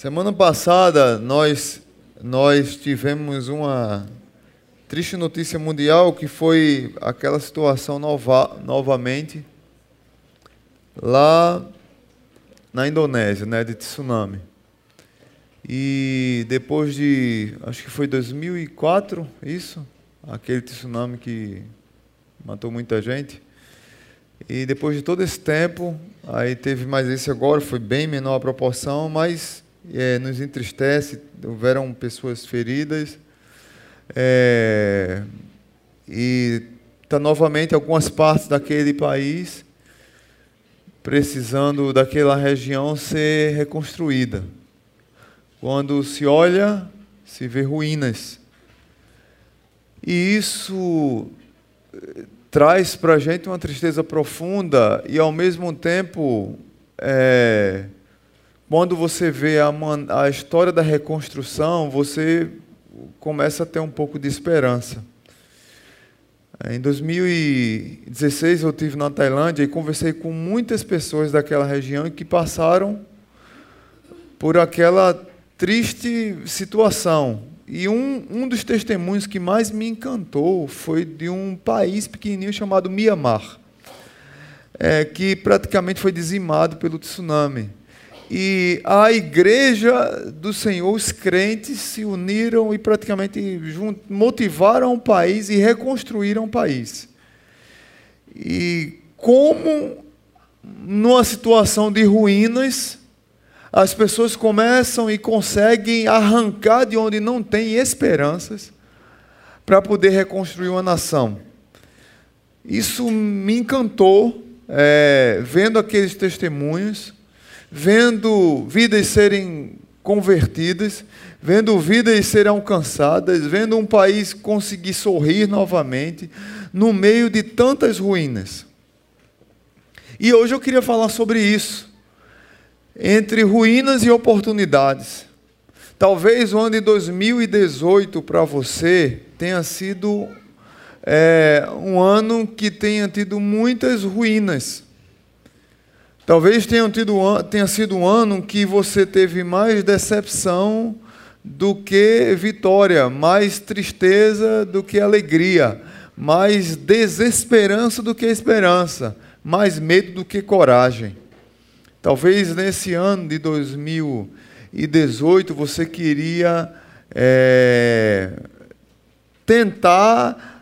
Semana passada nós nós tivemos uma triste notícia mundial que foi aquela situação nova, novamente lá na Indonésia, né, de tsunami. E depois de, acho que foi 2004, isso, aquele tsunami que matou muita gente. E depois de todo esse tempo, aí teve mais esse agora, foi bem menor a proporção, mas é, nos entristece. Houveram pessoas feridas. É, e está novamente algumas partes daquele país precisando daquela região ser reconstruída. Quando se olha, se vê ruínas. E isso eh, traz para a gente uma tristeza profunda e, ao mesmo tempo, é, quando você vê a, a história da reconstrução, você começa a ter um pouco de esperança. Em 2016 eu tive na Tailândia e conversei com muitas pessoas daquela região que passaram por aquela triste situação. E um, um dos testemunhos que mais me encantou foi de um país pequenininho chamado Myanmar, é, que praticamente foi dizimado pelo tsunami. E a igreja do Senhor, os crentes se uniram e praticamente motivaram o país e reconstruíram o país. E como numa situação de ruínas, as pessoas começam e conseguem arrancar de onde não tem esperanças para poder reconstruir uma nação. Isso me encantou, é, vendo aqueles testemunhos vendo vidas serem convertidas, vendo vidas serem alcançadas, vendo um país conseguir sorrir novamente, no meio de tantas ruínas. E hoje eu queria falar sobre isso, entre ruínas e oportunidades. Talvez o ano de 2018 para você tenha sido é, um ano que tenha tido muitas ruínas Talvez tenha, tido, tenha sido um ano que você teve mais decepção do que vitória, mais tristeza do que alegria, mais desesperança do que esperança, mais medo do que coragem. Talvez nesse ano de 2018 você queria é, tentar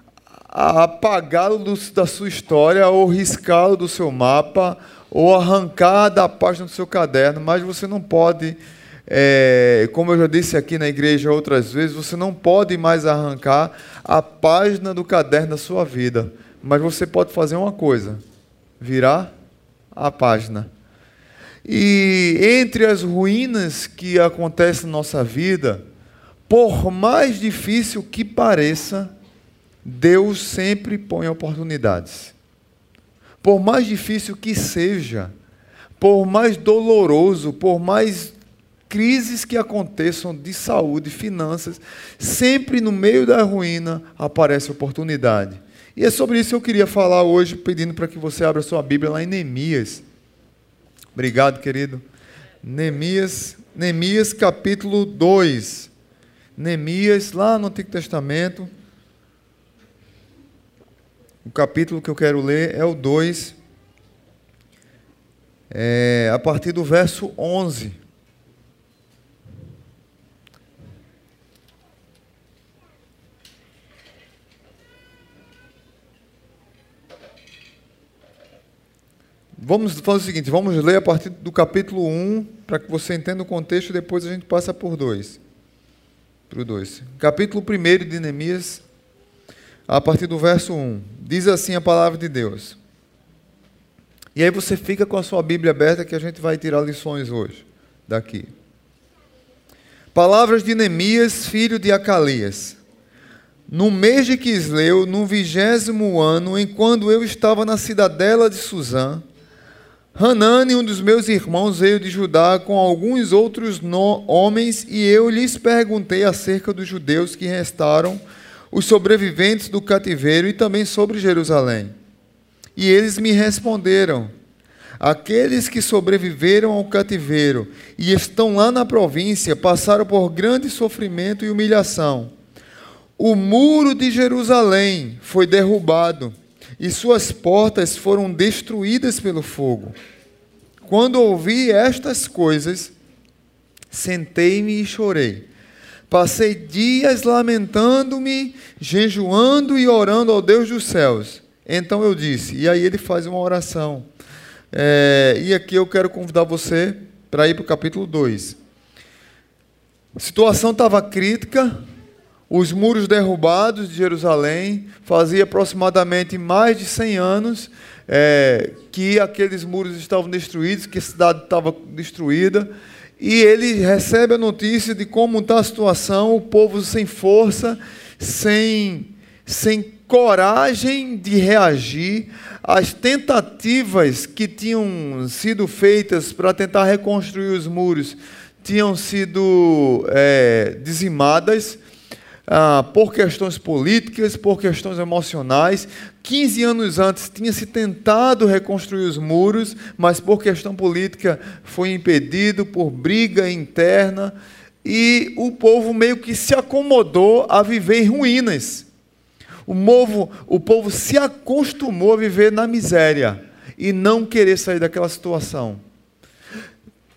apagá-lo da sua história ou riscá-lo do seu mapa ou arrancar da página do seu caderno, mas você não pode, é, como eu já disse aqui na igreja outras vezes, você não pode mais arrancar a página do caderno da sua vida, mas você pode fazer uma coisa: virar a página. E entre as ruínas que acontecem na nossa vida, por mais difícil que pareça, Deus sempre põe oportunidades por mais difícil que seja, por mais doloroso, por mais crises que aconteçam de saúde, finanças, sempre no meio da ruína aparece oportunidade. E é sobre isso que eu queria falar hoje, pedindo para que você abra sua Bíblia lá em Neemias. Obrigado, querido. Neemias, Neemias capítulo 2. Neemias, lá no Antigo Testamento. O capítulo que eu quero ler é o 2, é, a partir do verso 11. Vamos fazer o seguinte, vamos ler a partir do capítulo 1, para que você entenda o contexto, e depois a gente passa por dois. Para o 2. Capítulo 1 de Neemias, a partir do verso 1. Diz assim a palavra de Deus. E aí você fica com a sua Bíblia aberta que a gente vai tirar lições hoje daqui. Palavras de Neemias, filho de Acalias. No mês de Quisleu, no vigésimo ano, enquanto eu estava na cidadela de Suzã, Hanani, um dos meus irmãos, veio de Judá com alguns outros homens, e eu lhes perguntei acerca dos judeus que restaram os sobreviventes do cativeiro e também sobre Jerusalém. E eles me responderam: Aqueles que sobreviveram ao cativeiro e estão lá na província passaram por grande sofrimento e humilhação. O muro de Jerusalém foi derrubado e suas portas foram destruídas pelo fogo. Quando ouvi estas coisas, sentei-me e chorei. Passei dias lamentando-me, jejuando e orando ao Deus dos céus. Então eu disse, e aí ele faz uma oração. É, e aqui eu quero convidar você para ir para o capítulo 2. A situação estava crítica, os muros derrubados de Jerusalém, fazia aproximadamente mais de 100 anos é, que aqueles muros estavam destruídos, que a cidade estava destruída. E ele recebe a notícia de como está a situação, o povo sem força, sem, sem coragem de reagir às tentativas que tinham sido feitas para tentar reconstruir os muros, tinham sido é, dizimadas ah, por questões políticas, por questões emocionais. 15 anos antes tinha se tentado reconstruir os muros, mas por questão política foi impedido, por briga interna, e o povo meio que se acomodou a viver em ruínas. O povo, o povo se acostumou a viver na miséria e não querer sair daquela situação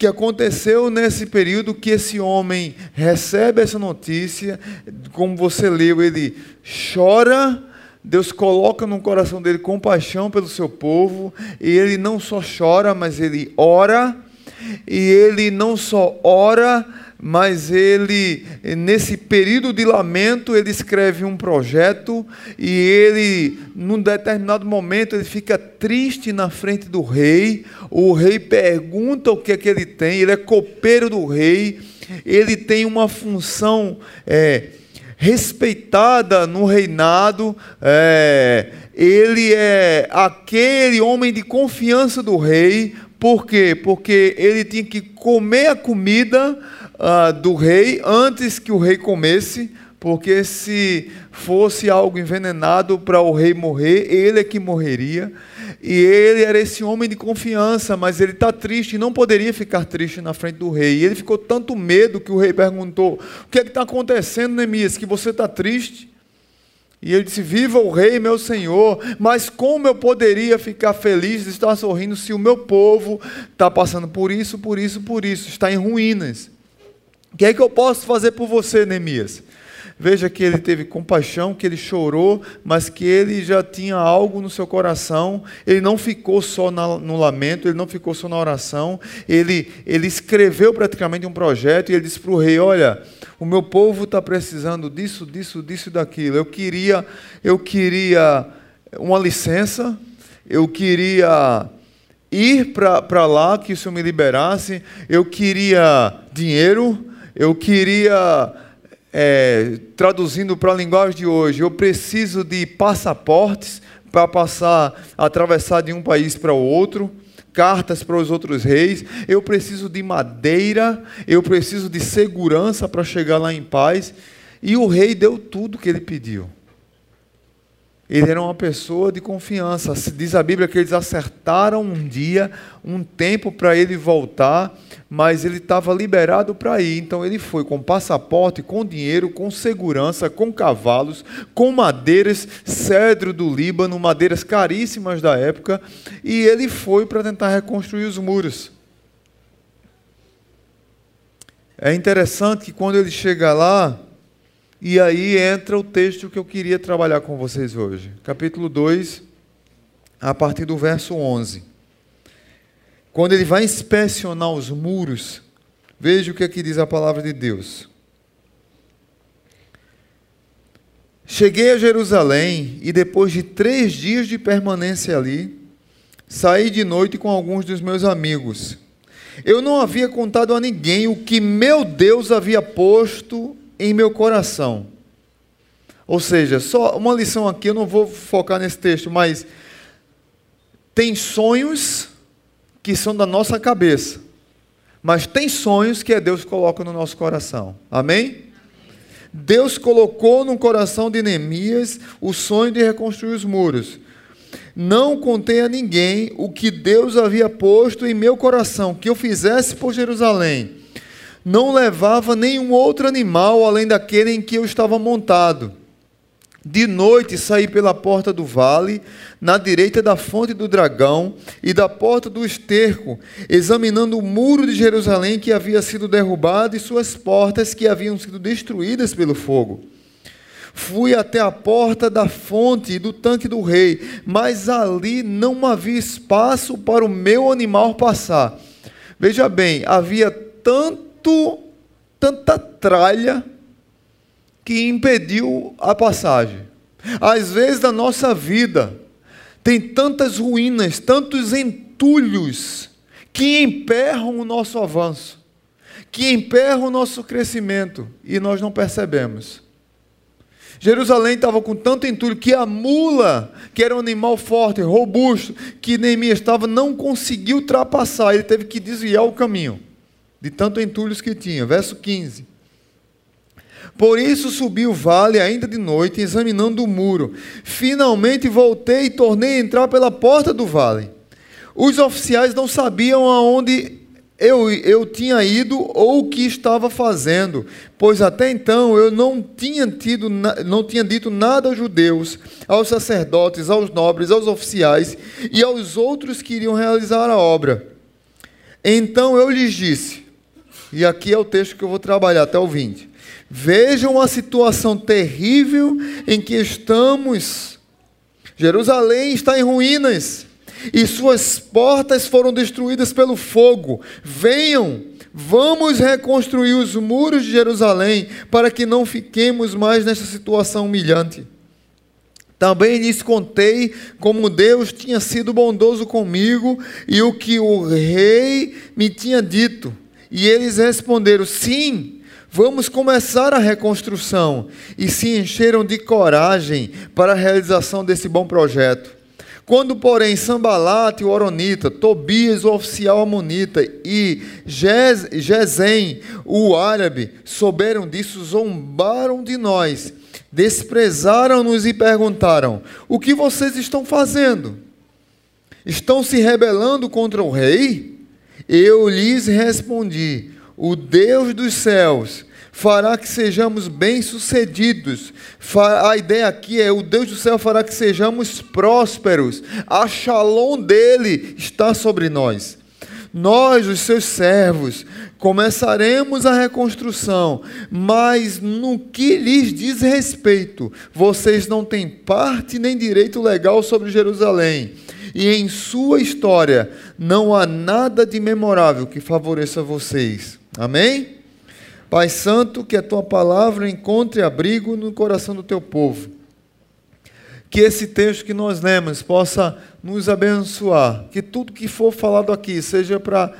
que aconteceu nesse período que esse homem recebe essa notícia, como você leu, ele chora, Deus coloca no coração dele compaixão pelo seu povo, e ele não só chora, mas ele ora, e ele não só ora, mas ele, nesse período de lamento, ele escreve um projeto e ele, num determinado momento, ele fica triste na frente do rei. O rei pergunta o que é que ele tem, ele é copeiro do rei, ele tem uma função é, respeitada no reinado, é, ele é aquele homem de confiança do rei, por quê? Porque ele tinha que comer a comida uh, do rei antes que o rei comesse, porque se fosse algo envenenado para o rei morrer, ele é que morreria. E ele era esse homem de confiança, mas ele está triste não poderia ficar triste na frente do rei. E ele ficou tanto medo que o rei perguntou: O que é que está acontecendo, Neemias? Que você está triste? E ele disse: Viva o rei, meu senhor, mas como eu poderia ficar feliz de estar sorrindo se o meu povo está passando por isso, por isso, por isso, está em ruínas? O que é que eu posso fazer por você, Neemias? Veja que ele teve compaixão, que ele chorou, mas que ele já tinha algo no seu coração. Ele não ficou só no lamento, ele não ficou só na oração. Ele, ele escreveu praticamente um projeto e ele disse para o rei: Olha, o meu povo está precisando disso, disso, disso e daquilo. Eu queria, eu queria uma licença, eu queria ir para lá, que o Senhor me liberasse, eu queria dinheiro eu queria, é, traduzindo para a linguagem de hoje, eu preciso de passaportes para passar, atravessar de um país para o outro, cartas para os outros reis, eu preciso de madeira, eu preciso de segurança para chegar lá em paz. E o rei deu tudo que ele pediu. Ele era uma pessoa de confiança. Diz a Bíblia que eles acertaram um dia, um tempo para ele voltar, mas ele estava liberado para ir. Então ele foi com passaporte, com dinheiro, com segurança, com cavalos, com madeiras, cedro do Líbano, madeiras caríssimas da época, e ele foi para tentar reconstruir os muros. É interessante que quando ele chega lá, e aí entra o texto que eu queria trabalhar com vocês hoje. Capítulo 2, a partir do verso 11. Quando ele vai inspecionar os muros, veja o que aqui diz a palavra de Deus. Cheguei a Jerusalém e depois de três dias de permanência ali, saí de noite com alguns dos meus amigos. Eu não havia contado a ninguém o que meu Deus havia posto em meu coração. Ou seja, só uma lição aqui, eu não vou focar nesse texto, mas tem sonhos que são da nossa cabeça, mas tem sonhos que é Deus coloca no nosso coração. Amém? Deus colocou no coração de Neemias o sonho de reconstruir os muros. não contei a ninguém o que Deus havia posto em meu coração, que eu fizesse por Jerusalém. Não levava nenhum outro animal além daquele em que eu estava montado. De noite saí pela porta do vale, na direita da fonte do dragão e da porta do esterco, examinando o muro de Jerusalém que havia sido derrubado e suas portas que haviam sido destruídas pelo fogo. Fui até a porta da fonte e do tanque do rei, mas ali não havia espaço para o meu animal passar. Veja bem, havia tanto, tanta tralha que impediu a passagem. Às vezes na nossa vida tem tantas ruínas, tantos entulhos que emperram o nosso avanço, que emperram o nosso crescimento e nós não percebemos. Jerusalém estava com tanto entulho que a mula, que era um animal forte, robusto, que Neemias estava, não conseguiu ultrapassar. Ele teve que desviar o caminho, de tanto entulhos que tinha. Verso 15. Por isso subi o vale ainda de noite, examinando o muro. Finalmente voltei e tornei a entrar pela porta do vale. Os oficiais não sabiam aonde eu, eu tinha ido ou o que estava fazendo, pois até então eu não tinha, tido, não tinha dito nada aos judeus, aos sacerdotes, aos nobres, aos oficiais e aos outros que iriam realizar a obra. Então eu lhes disse, e aqui é o texto que eu vou trabalhar até o 20: Vejam a situação terrível em que estamos. Jerusalém está em ruínas e suas portas foram destruídas pelo fogo. Venham, vamos reconstruir os muros de Jerusalém para que não fiquemos mais nessa situação humilhante. Também lhes contei como Deus tinha sido bondoso comigo e o que o rei me tinha dito. E eles responderam: Sim, vamos começar a reconstrução. E se encheram de coragem para a realização desse bom projeto. Quando, porém, Sambalate, o Oronita, Tobias, o oficial amonita, e Gesem, o árabe, souberam disso, zombaram de nós, desprezaram-nos e perguntaram: O que vocês estão fazendo? Estão se rebelando contra o rei? Eu lhes respondi: O Deus dos céus fará que sejamos bem-sucedidos. A ideia aqui é: o Deus do céu fará que sejamos prósperos. A shalom dele está sobre nós. Nós, os seus servos, começaremos a reconstrução, mas no que lhes diz respeito, vocês não têm parte nem direito legal sobre Jerusalém. E em sua história não há nada de memorável que favoreça vocês. Amém? Pai Santo, que a tua palavra encontre abrigo no coração do teu povo. Que esse texto que nós lemos possa nos abençoar. Que tudo que for falado aqui seja para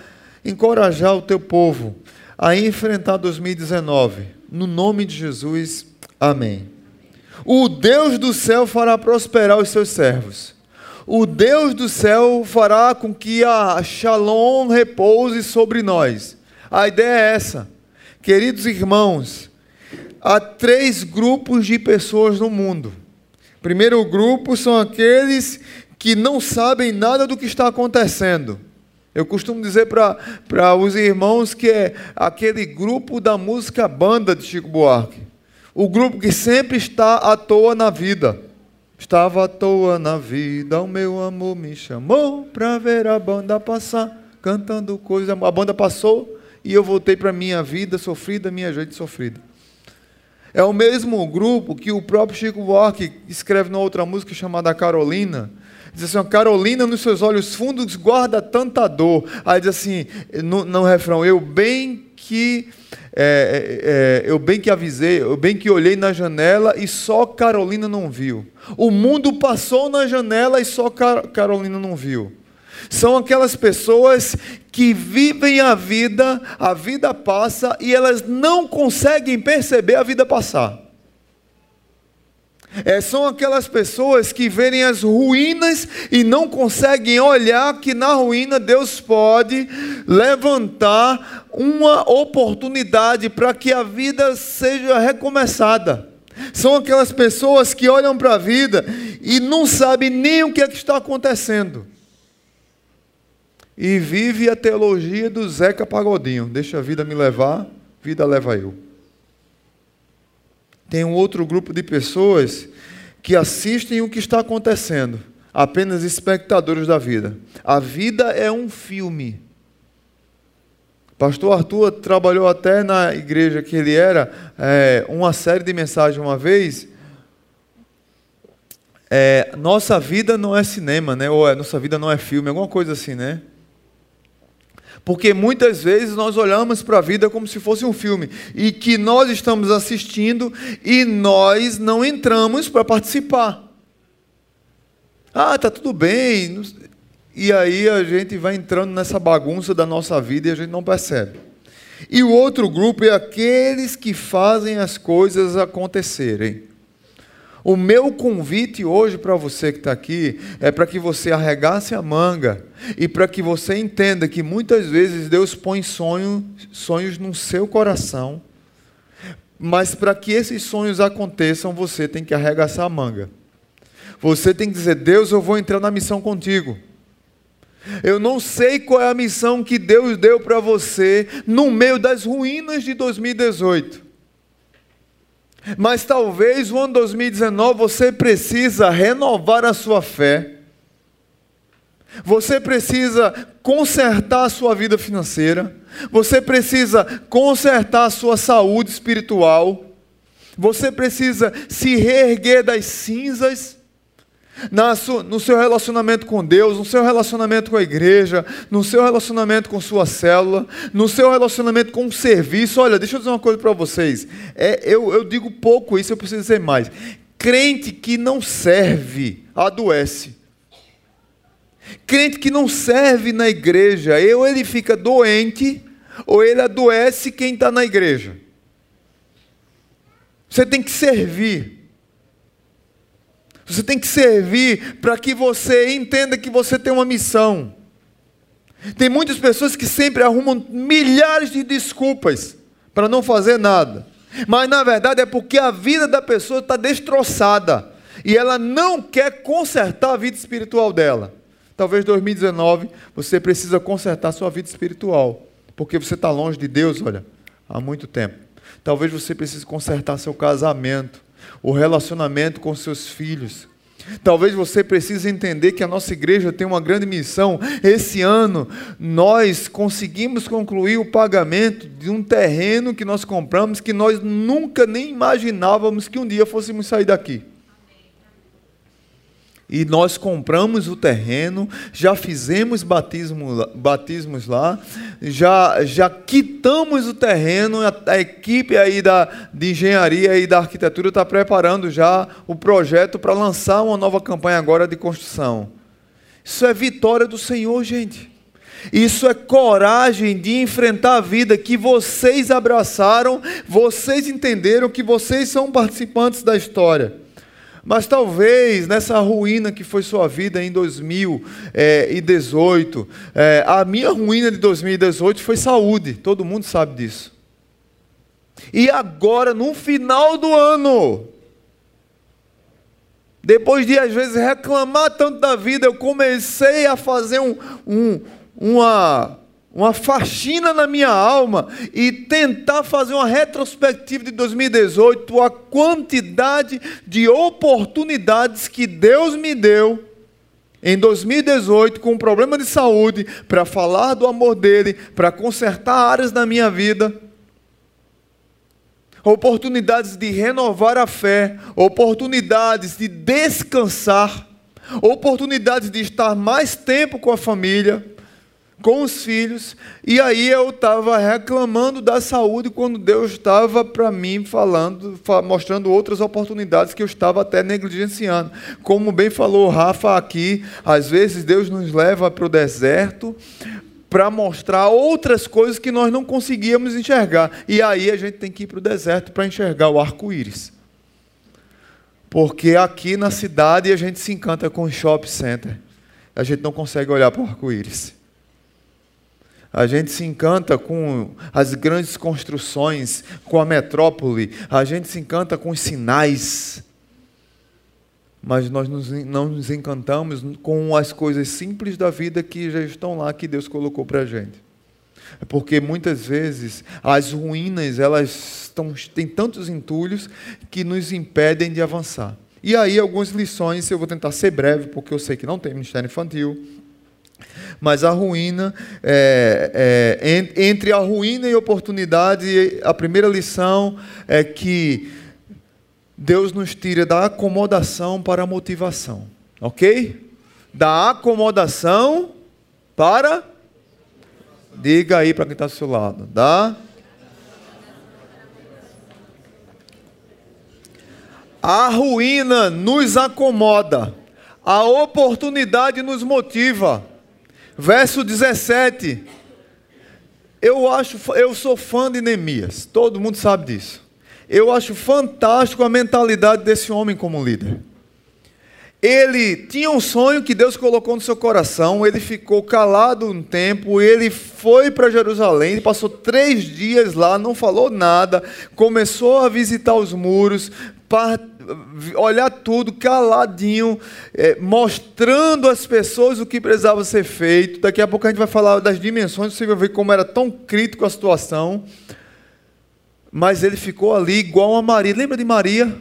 encorajar o teu povo a enfrentar 2019. No nome de Jesus, amém. O Deus do céu fará prosperar os seus servos. O Deus do céu fará com que a shalom repouse sobre nós. A ideia é essa Queridos irmãos, há três grupos de pessoas no mundo. Primeiro grupo são aqueles que não sabem nada do que está acontecendo. Eu costumo dizer para os irmãos que é aquele grupo da música banda de Chico Buarque. O grupo que sempre está à toa na vida. Estava à toa na vida, o meu amor me chamou para ver a banda passar, cantando coisa. A banda passou, e eu voltei para minha vida sofrida, minha gente sofrida. É o mesmo grupo que o próprio Chico Buarque escreve numa outra música chamada Carolina. Diz assim, Carolina nos seus olhos fundos guarda tanta dor. Aí diz assim, no, no refrão, eu bem que é, é, é eu bem que avisei, eu bem que olhei na janela e só Carolina não viu. O mundo passou na janela e só Car Carolina não viu. São aquelas pessoas que vivem a vida, a vida passa e elas não conseguem perceber a vida passar. É, são aquelas pessoas que verem as ruínas e não conseguem olhar que na ruína Deus pode levantar uma oportunidade para que a vida seja recomeçada. São aquelas pessoas que olham para a vida e não sabe nem o que, é que está acontecendo. E vive a teologia do Zeca Pagodinho. Deixa a vida me levar, vida leva eu. Tem um outro grupo de pessoas que assistem o que está acontecendo, apenas espectadores da vida. A vida é um filme. Pastor Arthur trabalhou até na igreja que ele era, é, uma série de mensagens uma vez. É, nossa vida não é cinema, né? Ou é, nossa vida não é filme, alguma coisa assim, né? Porque muitas vezes nós olhamos para a vida como se fosse um filme e que nós estamos assistindo e nós não entramos para participar. Ah, tá tudo bem. E aí a gente vai entrando nessa bagunça da nossa vida e a gente não percebe. E o outro grupo é aqueles que fazem as coisas acontecerem. O meu convite hoje para você que está aqui é para que você arregace a manga e para que você entenda que muitas vezes Deus põe sonho, sonhos no seu coração, mas para que esses sonhos aconteçam, você tem que arregaçar a manga. Você tem que dizer: Deus, eu vou entrar na missão contigo. Eu não sei qual é a missão que Deus deu para você no meio das ruínas de 2018. Mas talvez o ano 2019 você precisa renovar a sua fé. Você precisa consertar a sua vida financeira. Você precisa consertar a sua saúde espiritual. Você precisa se reerguer das cinzas no seu relacionamento com Deus, no seu relacionamento com a igreja, no seu relacionamento com sua célula, no seu relacionamento com o serviço. Olha, deixa eu dizer uma coisa para vocês. É, eu, eu digo pouco isso, eu preciso dizer mais. Crente que não serve, adoece. Crente que não serve na igreja, ou ele fica doente, ou ele adoece quem está na igreja. Você tem que servir. Você tem que servir para que você entenda que você tem uma missão. Tem muitas pessoas que sempre arrumam milhares de desculpas para não fazer nada. Mas na verdade é porque a vida da pessoa está destroçada e ela não quer consertar a vida espiritual dela. Talvez 2019 você precisa consertar sua vida espiritual, porque você está longe de Deus, olha, há muito tempo. Talvez você precise consertar seu casamento o relacionamento com seus filhos. Talvez você precise entender que a nossa igreja tem uma grande missão. Esse ano nós conseguimos concluir o pagamento de um terreno que nós compramos que nós nunca nem imaginávamos que um dia fôssemos sair daqui e nós compramos o terreno, já fizemos batismo, batismos lá, já, já quitamos o terreno, a, a equipe aí da, de engenharia e da arquitetura está preparando já o projeto para lançar uma nova campanha agora de construção. Isso é vitória do Senhor, gente. Isso é coragem de enfrentar a vida que vocês abraçaram, vocês entenderam que vocês são participantes da história. Mas talvez nessa ruína que foi sua vida em 2018, é, a minha ruína de 2018 foi saúde, todo mundo sabe disso. E agora, no final do ano, depois de às vezes reclamar tanto da vida, eu comecei a fazer um, um, uma uma faxina na minha alma e tentar fazer uma retrospectiva de 2018, a quantidade de oportunidades que Deus me deu em 2018 com um problema de saúde para falar do amor dele, para consertar áreas da minha vida. Oportunidades de renovar a fé, oportunidades de descansar, oportunidades de estar mais tempo com a família com os filhos, e aí eu estava reclamando da saúde quando Deus estava para mim falando, mostrando outras oportunidades que eu estava até negligenciando. Como bem falou Rafa aqui, às vezes Deus nos leva para o deserto para mostrar outras coisas que nós não conseguíamos enxergar. E aí a gente tem que ir para o deserto para enxergar o arco-íris. Porque aqui na cidade a gente se encanta com o shopping center. A gente não consegue olhar para o arco-íris. A gente se encanta com as grandes construções, com a metrópole. A gente se encanta com os sinais. mas nós não nos encantamos com as coisas simples da vida que já estão lá, que Deus colocou para a gente. É porque muitas vezes as ruínas elas estão, têm tantos entulhos que nos impedem de avançar. E aí algumas lições, eu vou tentar ser breve, porque eu sei que não tem ministério infantil, mas a ruína, é, é, entre a ruína e a oportunidade, a primeira lição é que Deus nos tira da acomodação para a motivação, ok? Da acomodação para. Diga aí para quem está ao seu lado. Da. A ruína nos acomoda, a oportunidade nos motiva. Verso 17. Eu acho, eu sou fã de Neemias, todo mundo sabe disso. Eu acho fantástico a mentalidade desse homem como líder. Ele tinha um sonho que Deus colocou no seu coração, ele ficou calado um tempo, ele foi para Jerusalém, passou três dias lá, não falou nada, começou a visitar os muros, olhar tudo caladinho, é, mostrando às pessoas o que precisava ser feito. Daqui a pouco a gente vai falar das dimensões, você vai ver como era tão crítico a situação. Mas ele ficou ali igual a Maria. Lembra de Maria?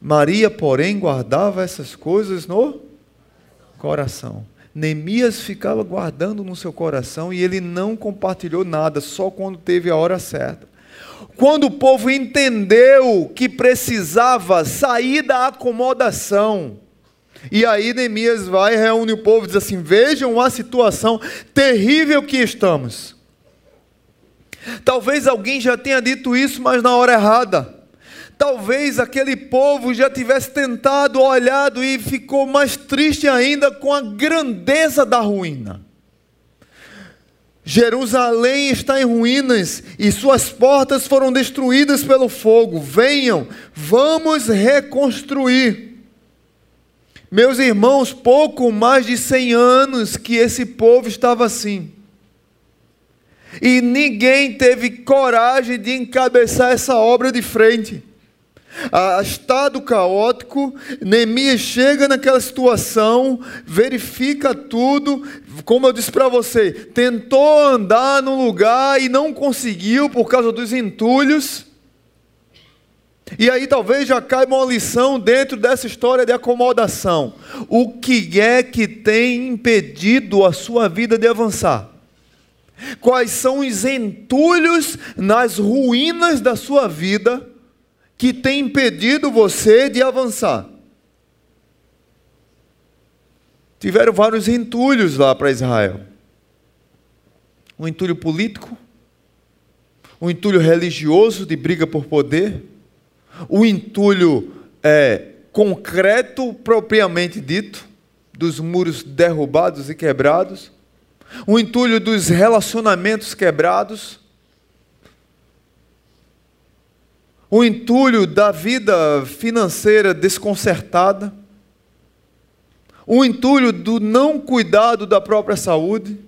Maria, porém, guardava essas coisas no coração. Neemias ficava guardando no seu coração e ele não compartilhou nada, só quando teve a hora certa. Quando o povo entendeu que precisava sair da acomodação, e aí Neemias vai, reúne o povo e diz assim: Vejam a situação terrível que estamos. Talvez alguém já tenha dito isso, mas na hora errada. Talvez aquele povo já tivesse tentado, olhado e ficou mais triste ainda com a grandeza da ruína. Jerusalém está em ruínas e suas portas foram destruídas pelo fogo. Venham, vamos reconstruir. Meus irmãos, pouco mais de 100 anos que esse povo estava assim. E ninguém teve coragem de encabeçar essa obra de frente. A estado caótico, Neemias chega naquela situação, verifica tudo, como eu disse para você, tentou andar no lugar e não conseguiu por causa dos entulhos. E aí talvez já caiba uma lição dentro dessa história de acomodação. O que é que tem impedido a sua vida de avançar? Quais são os entulhos nas ruínas da sua vida que têm impedido você de avançar? Tiveram vários entulhos lá para Israel. Um entulho político, um entulho religioso de briga por poder, um entulho é, concreto propriamente dito, dos muros derrubados e quebrados, o entulho dos relacionamentos quebrados, o entulho da vida financeira desconcertada, o entulho do não cuidado da própria saúde,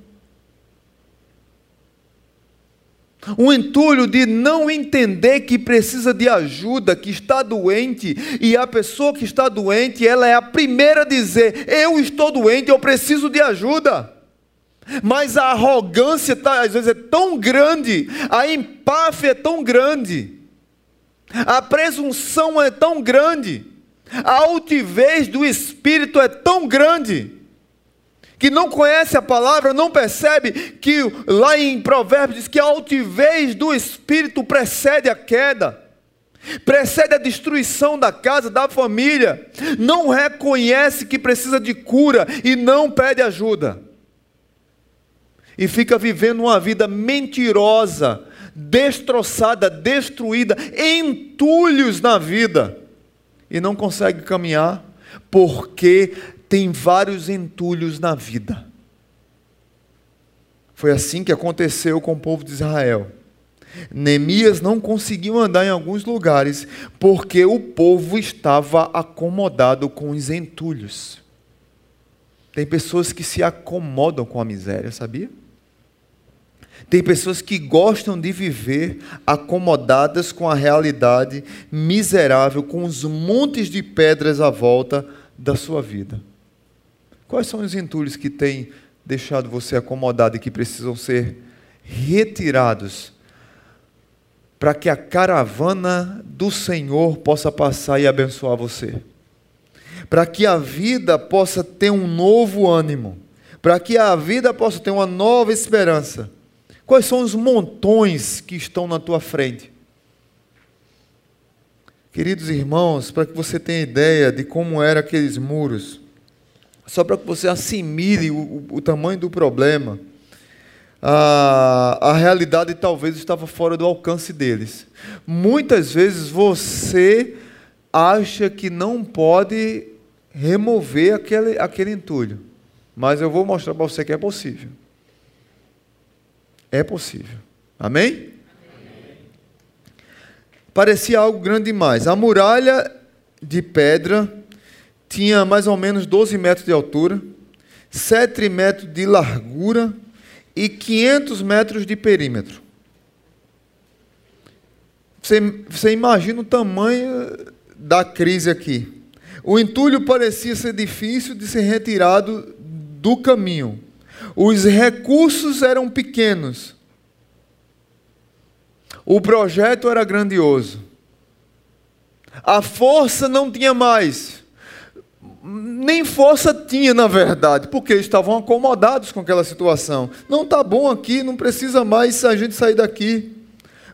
um entulho de não entender que precisa de ajuda, que está doente, e a pessoa que está doente, ela é a primeira a dizer: Eu estou doente, eu preciso de ajuda. Mas a arrogância tá, às vezes é tão grande, a empáfia é tão grande, a presunção é tão grande, a altivez do espírito é tão grande, que não conhece a palavra, não percebe que lá em Provérbios diz que a altivez do espírito precede a queda precede a destruição da casa, da família, não reconhece que precisa de cura e não pede ajuda. E fica vivendo uma vida mentirosa, destroçada, destruída, entulhos na vida e não consegue caminhar porque tem vários entulhos na vida. Foi assim que aconteceu com o povo de Israel. Neemias não conseguiu andar em alguns lugares porque o povo estava acomodado com os entulhos. Tem pessoas que se acomodam com a miséria, sabia? Tem pessoas que gostam de viver acomodadas com a realidade miserável, com os montes de pedras à volta da sua vida? Quais são os entulhos que têm deixado você acomodado e que precisam ser retirados para que a caravana do Senhor possa passar e abençoar você? Para que a vida possa ter um novo ânimo, para que a vida possa ter uma nova esperança. Quais são os montões que estão na tua frente? Queridos irmãos, para que você tenha ideia de como eram aqueles muros, só para que você assimile o, o, tamanho do problema, a, a realidade talvez estava fora do alcance deles. Muitas vezes você acha que não pode remover aquele, aquele entulho, mas eu vou mostrar para você que é possível. É possível. Amém? parecia algo grande demais. A muralha de pedra tinha mais ou menos 12 metros de altura, 7 metros de largura e 500 metros de perímetro. Você, você imagina o tamanho da crise aqui. O entulho parecia ser difícil de ser retirado do caminho. Os recursos eram pequenos. O projeto era grandioso. A força não tinha mais. Nem força tinha, na verdade, porque estavam acomodados com aquela situação. Não está bom aqui, não precisa mais a gente sair daqui.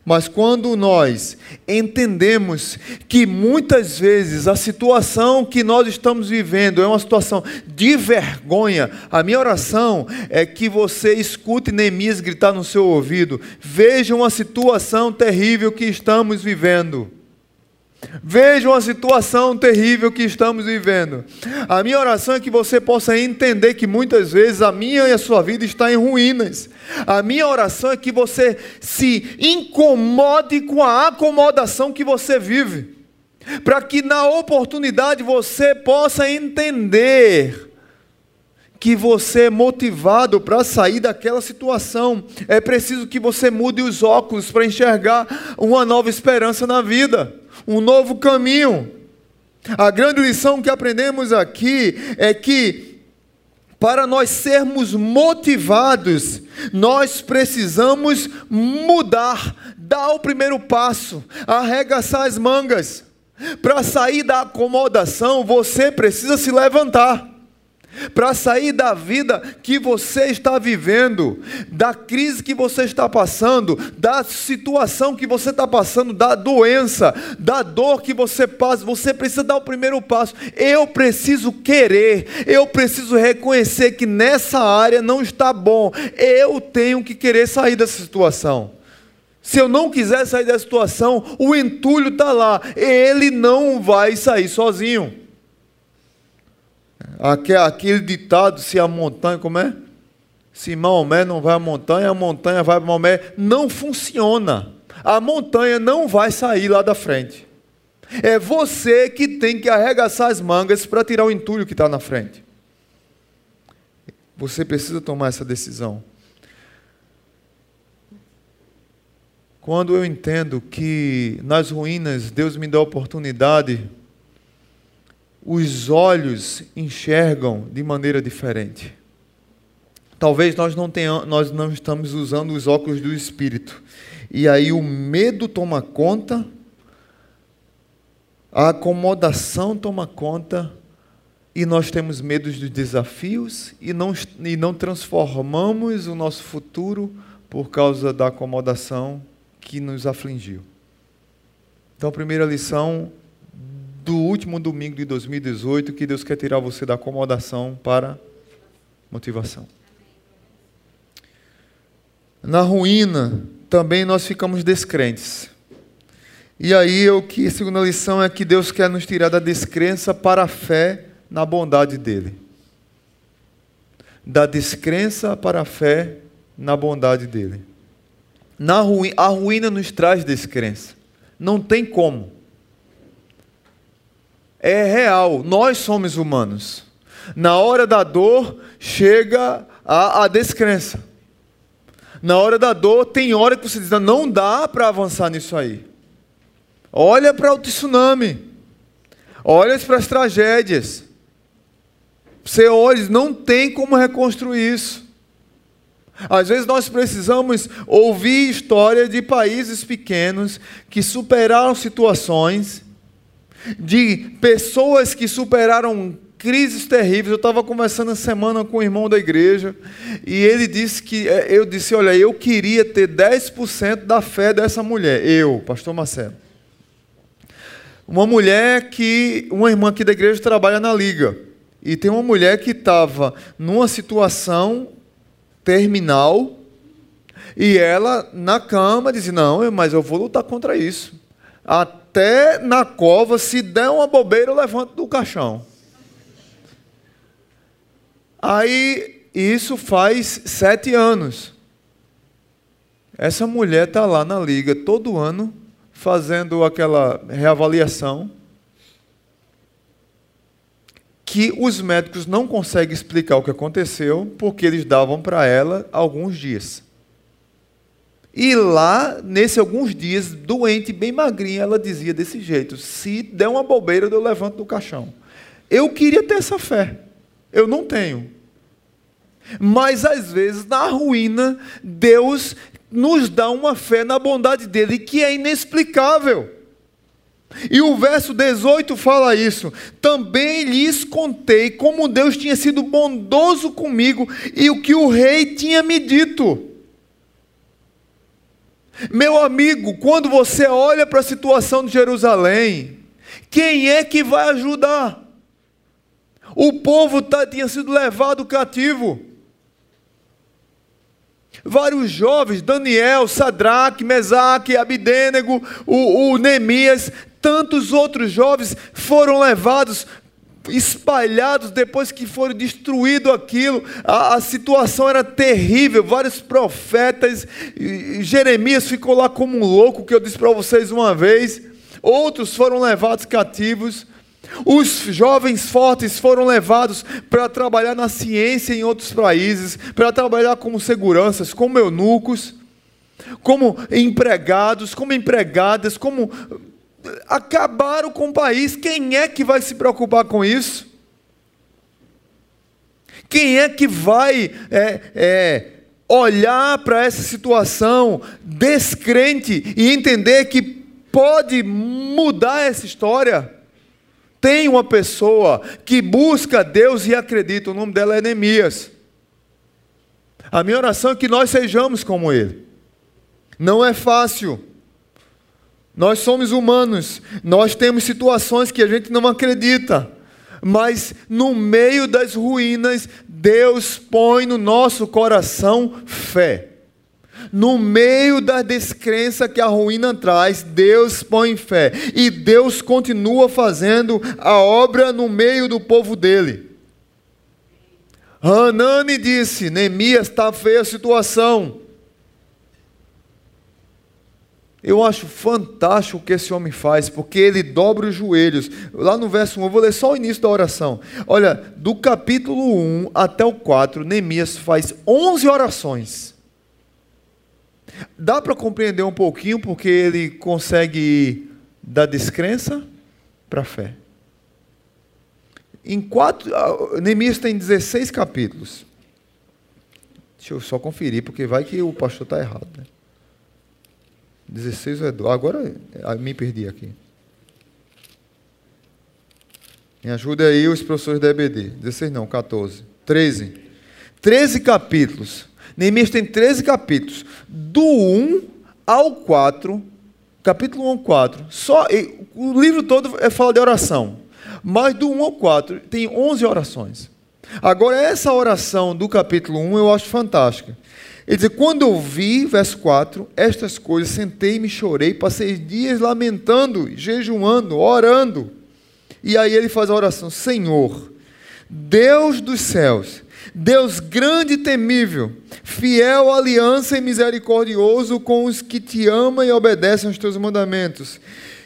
Mas quando nós entendemos que muitas vezes a situação que nós estamos vivendo é uma situação de vergonha, a minha oração é que você escute Neemias gritar no seu ouvido: veja uma situação terrível que estamos vivendo. Vejam a situação terrível que estamos vivendo. A minha oração é que você possa entender que muitas vezes a minha e a sua vida está em ruínas. A minha oração é que você se incomode com a acomodação que você vive, para que na oportunidade você possa entender que você é motivado para sair daquela situação. É preciso que você mude os óculos para enxergar uma nova esperança na vida um novo caminho. A grande lição que aprendemos aqui é que para nós sermos motivados, nós precisamos mudar, dar o primeiro passo, arregaçar as mangas. Para sair da acomodação, você precisa se levantar para sair da vida que você está vivendo, da crise que você está passando, da situação que você está passando, da doença, da dor que você passa, você precisa dar o primeiro passo. Eu preciso querer, eu preciso reconhecer que nessa área não está bom. Eu tenho que querer sair dessa situação. Se eu não quiser sair dessa situação, o entulho está lá, ele não vai sair sozinho. Aquele ditado, se a montanha, como é? Se Maomé não vai à montanha, a montanha vai para Maomé. Não funciona. A montanha não vai sair lá da frente. É você que tem que arregaçar as mangas para tirar o entulho que está na frente. Você precisa tomar essa decisão. Quando eu entendo que nas ruínas Deus me dá a oportunidade os olhos enxergam de maneira diferente. Talvez nós não, tenhamos, nós não estamos usando os óculos do Espírito. E aí o medo toma conta, a acomodação toma conta, e nós temos medo dos desafios e não, e não transformamos o nosso futuro por causa da acomodação que nos afligiu. Então, a primeira lição do último domingo de 2018 que Deus quer tirar você da acomodação para motivação. Na ruína também nós ficamos descrentes. E aí o que a segunda lição é que Deus quer nos tirar da descrença para a fé na bondade dele. Da descrença para a fé na bondade dele. Na ruína, a ruína nos traz descrença. Não tem como é real, nós somos humanos. Na hora da dor, chega a, a descrença. Na hora da dor, tem hora que você diz: não dá para avançar nisso aí. Olha para o tsunami, olha para as tragédias. Você olha, não tem como reconstruir isso. Às vezes nós precisamos ouvir histórias de países pequenos que superaram situações, de pessoas que superaram crises terríveis. Eu estava conversando essa semana com um irmão da igreja e ele disse que é, eu disse, olha, eu queria ter 10% da fé dessa mulher. Eu, pastor Marcelo. Uma mulher que uma irmã aqui da igreja trabalha na liga. E tem uma mulher que estava numa situação terminal e ela na cama disse: "Não, mas eu vou lutar contra isso. Até na cova, se der uma bobeira, eu levanto do caixão." Aí isso faz sete anos. Essa mulher está lá na liga todo ano fazendo aquela reavaliação que os médicos não conseguem explicar o que aconteceu porque eles davam para ela alguns dias. E lá, nesse alguns dias, doente, bem magrinha, ela dizia desse jeito: se der uma bobeira, eu levanto do caixão. Eu queria ter essa fé. Eu não tenho. Mas às vezes, na ruína, Deus nos dá uma fé na bondade dele que é inexplicável. E o verso 18 fala isso. Também lhes contei como Deus tinha sido bondoso comigo e o que o rei tinha me dito. Meu amigo, quando você olha para a situação de Jerusalém, quem é que vai ajudar? O povo tá, tinha sido levado cativo. Vários jovens, Daniel, Sadraque, Mesaque, Abidênego, o, o Neemias, tantos outros jovens foram levados, espalhados depois que foram destruído aquilo. A, a situação era terrível. Vários profetas, Jeremias ficou lá como um louco, que eu disse para vocês uma vez. Outros foram levados cativos. Os jovens fortes foram levados para trabalhar na ciência em outros países, para trabalhar como seguranças, como eunucos, como empregados, como empregadas, como acabaram com o país. Quem é que vai se preocupar com isso? Quem é que vai é, é, olhar para essa situação descrente e entender que pode mudar essa história? Tem uma pessoa que busca Deus e acredita, o nome dela é Neemias. A minha oração é que nós sejamos como ele. Não é fácil. Nós somos humanos, nós temos situações que a gente não acredita, mas no meio das ruínas, Deus põe no nosso coração fé. No meio da descrença que a ruína traz, Deus põe fé. E Deus continua fazendo a obra no meio do povo dele. Hanani disse: Neemias está feia a situação. Eu acho fantástico o que esse homem faz, porque ele dobra os joelhos. Lá no verso 1, eu vou ler só o início da oração. Olha, do capítulo 1 até o 4, Neemias faz 11 orações. Dá para compreender um pouquinho porque ele consegue ir da descrença para a fé. Em quatro, ah, Neemias tem 16 capítulos. Deixa eu só conferir, porque vai que o pastor está errado. Né? 16 é 12. Agora ah, me perdi aqui. Me ajuda aí os professores da EBD. 16 não, 14. 13. 13 capítulos. Neemias tem 13 capítulos. Do 1 ao 4, capítulo 1 ao 4, só, o livro todo é fala de oração. Mas do 1 ao 4 tem 11 orações. Agora, essa oração do capítulo 1 eu acho fantástica. Ele diz: Quando eu vi, verso 4, estas coisas, sentei-me chorei, passei dias lamentando, jejuando, orando. E aí ele faz a oração: Senhor, Deus dos céus, Deus grande e temível, fiel aliança e misericordioso com os que te amam e obedecem aos teus mandamentos.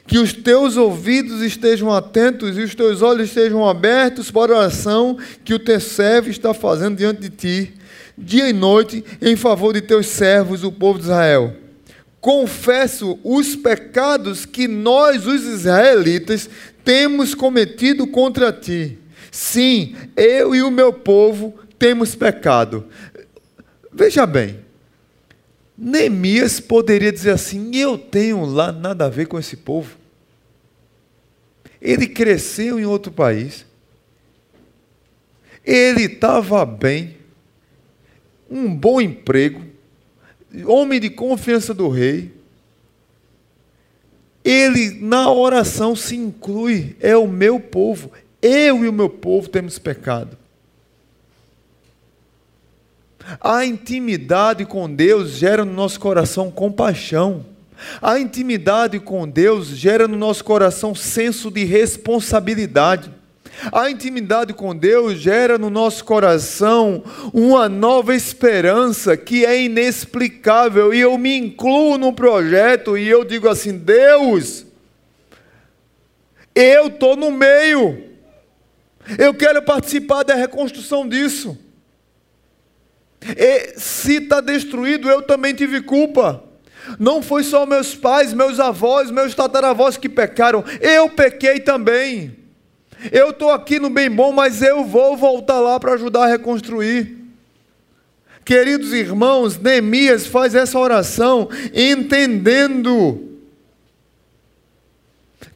Que os teus ouvidos estejam atentos e os teus olhos estejam abertos para a oração que o teu servo está fazendo diante de ti, dia e noite, em favor de teus servos, o povo de Israel. Confesso os pecados que nós, os israelitas, temos cometido contra ti Sim, eu e o meu povo temos pecado. Veja bem, Neemias poderia dizer assim: eu tenho lá nada a ver com esse povo. Ele cresceu em outro país, ele estava bem, um bom emprego, homem de confiança do rei. Ele, na oração, se inclui, é o meu povo, eu e o meu povo temos pecado. A intimidade com Deus gera no nosso coração compaixão. A intimidade com Deus gera no nosso coração senso de responsabilidade. A intimidade com Deus gera no nosso coração uma nova esperança que é inexplicável. E eu me incluo no projeto e eu digo assim: Deus, eu estou no meio, eu quero participar da reconstrução disso. E se está destruído, eu também tive culpa. Não foi só meus pais, meus avós, meus tataravós que pecaram, eu pequei também. Eu estou aqui no bem bom, mas eu vou voltar lá para ajudar a reconstruir. Queridos irmãos, Neemias faz essa oração entendendo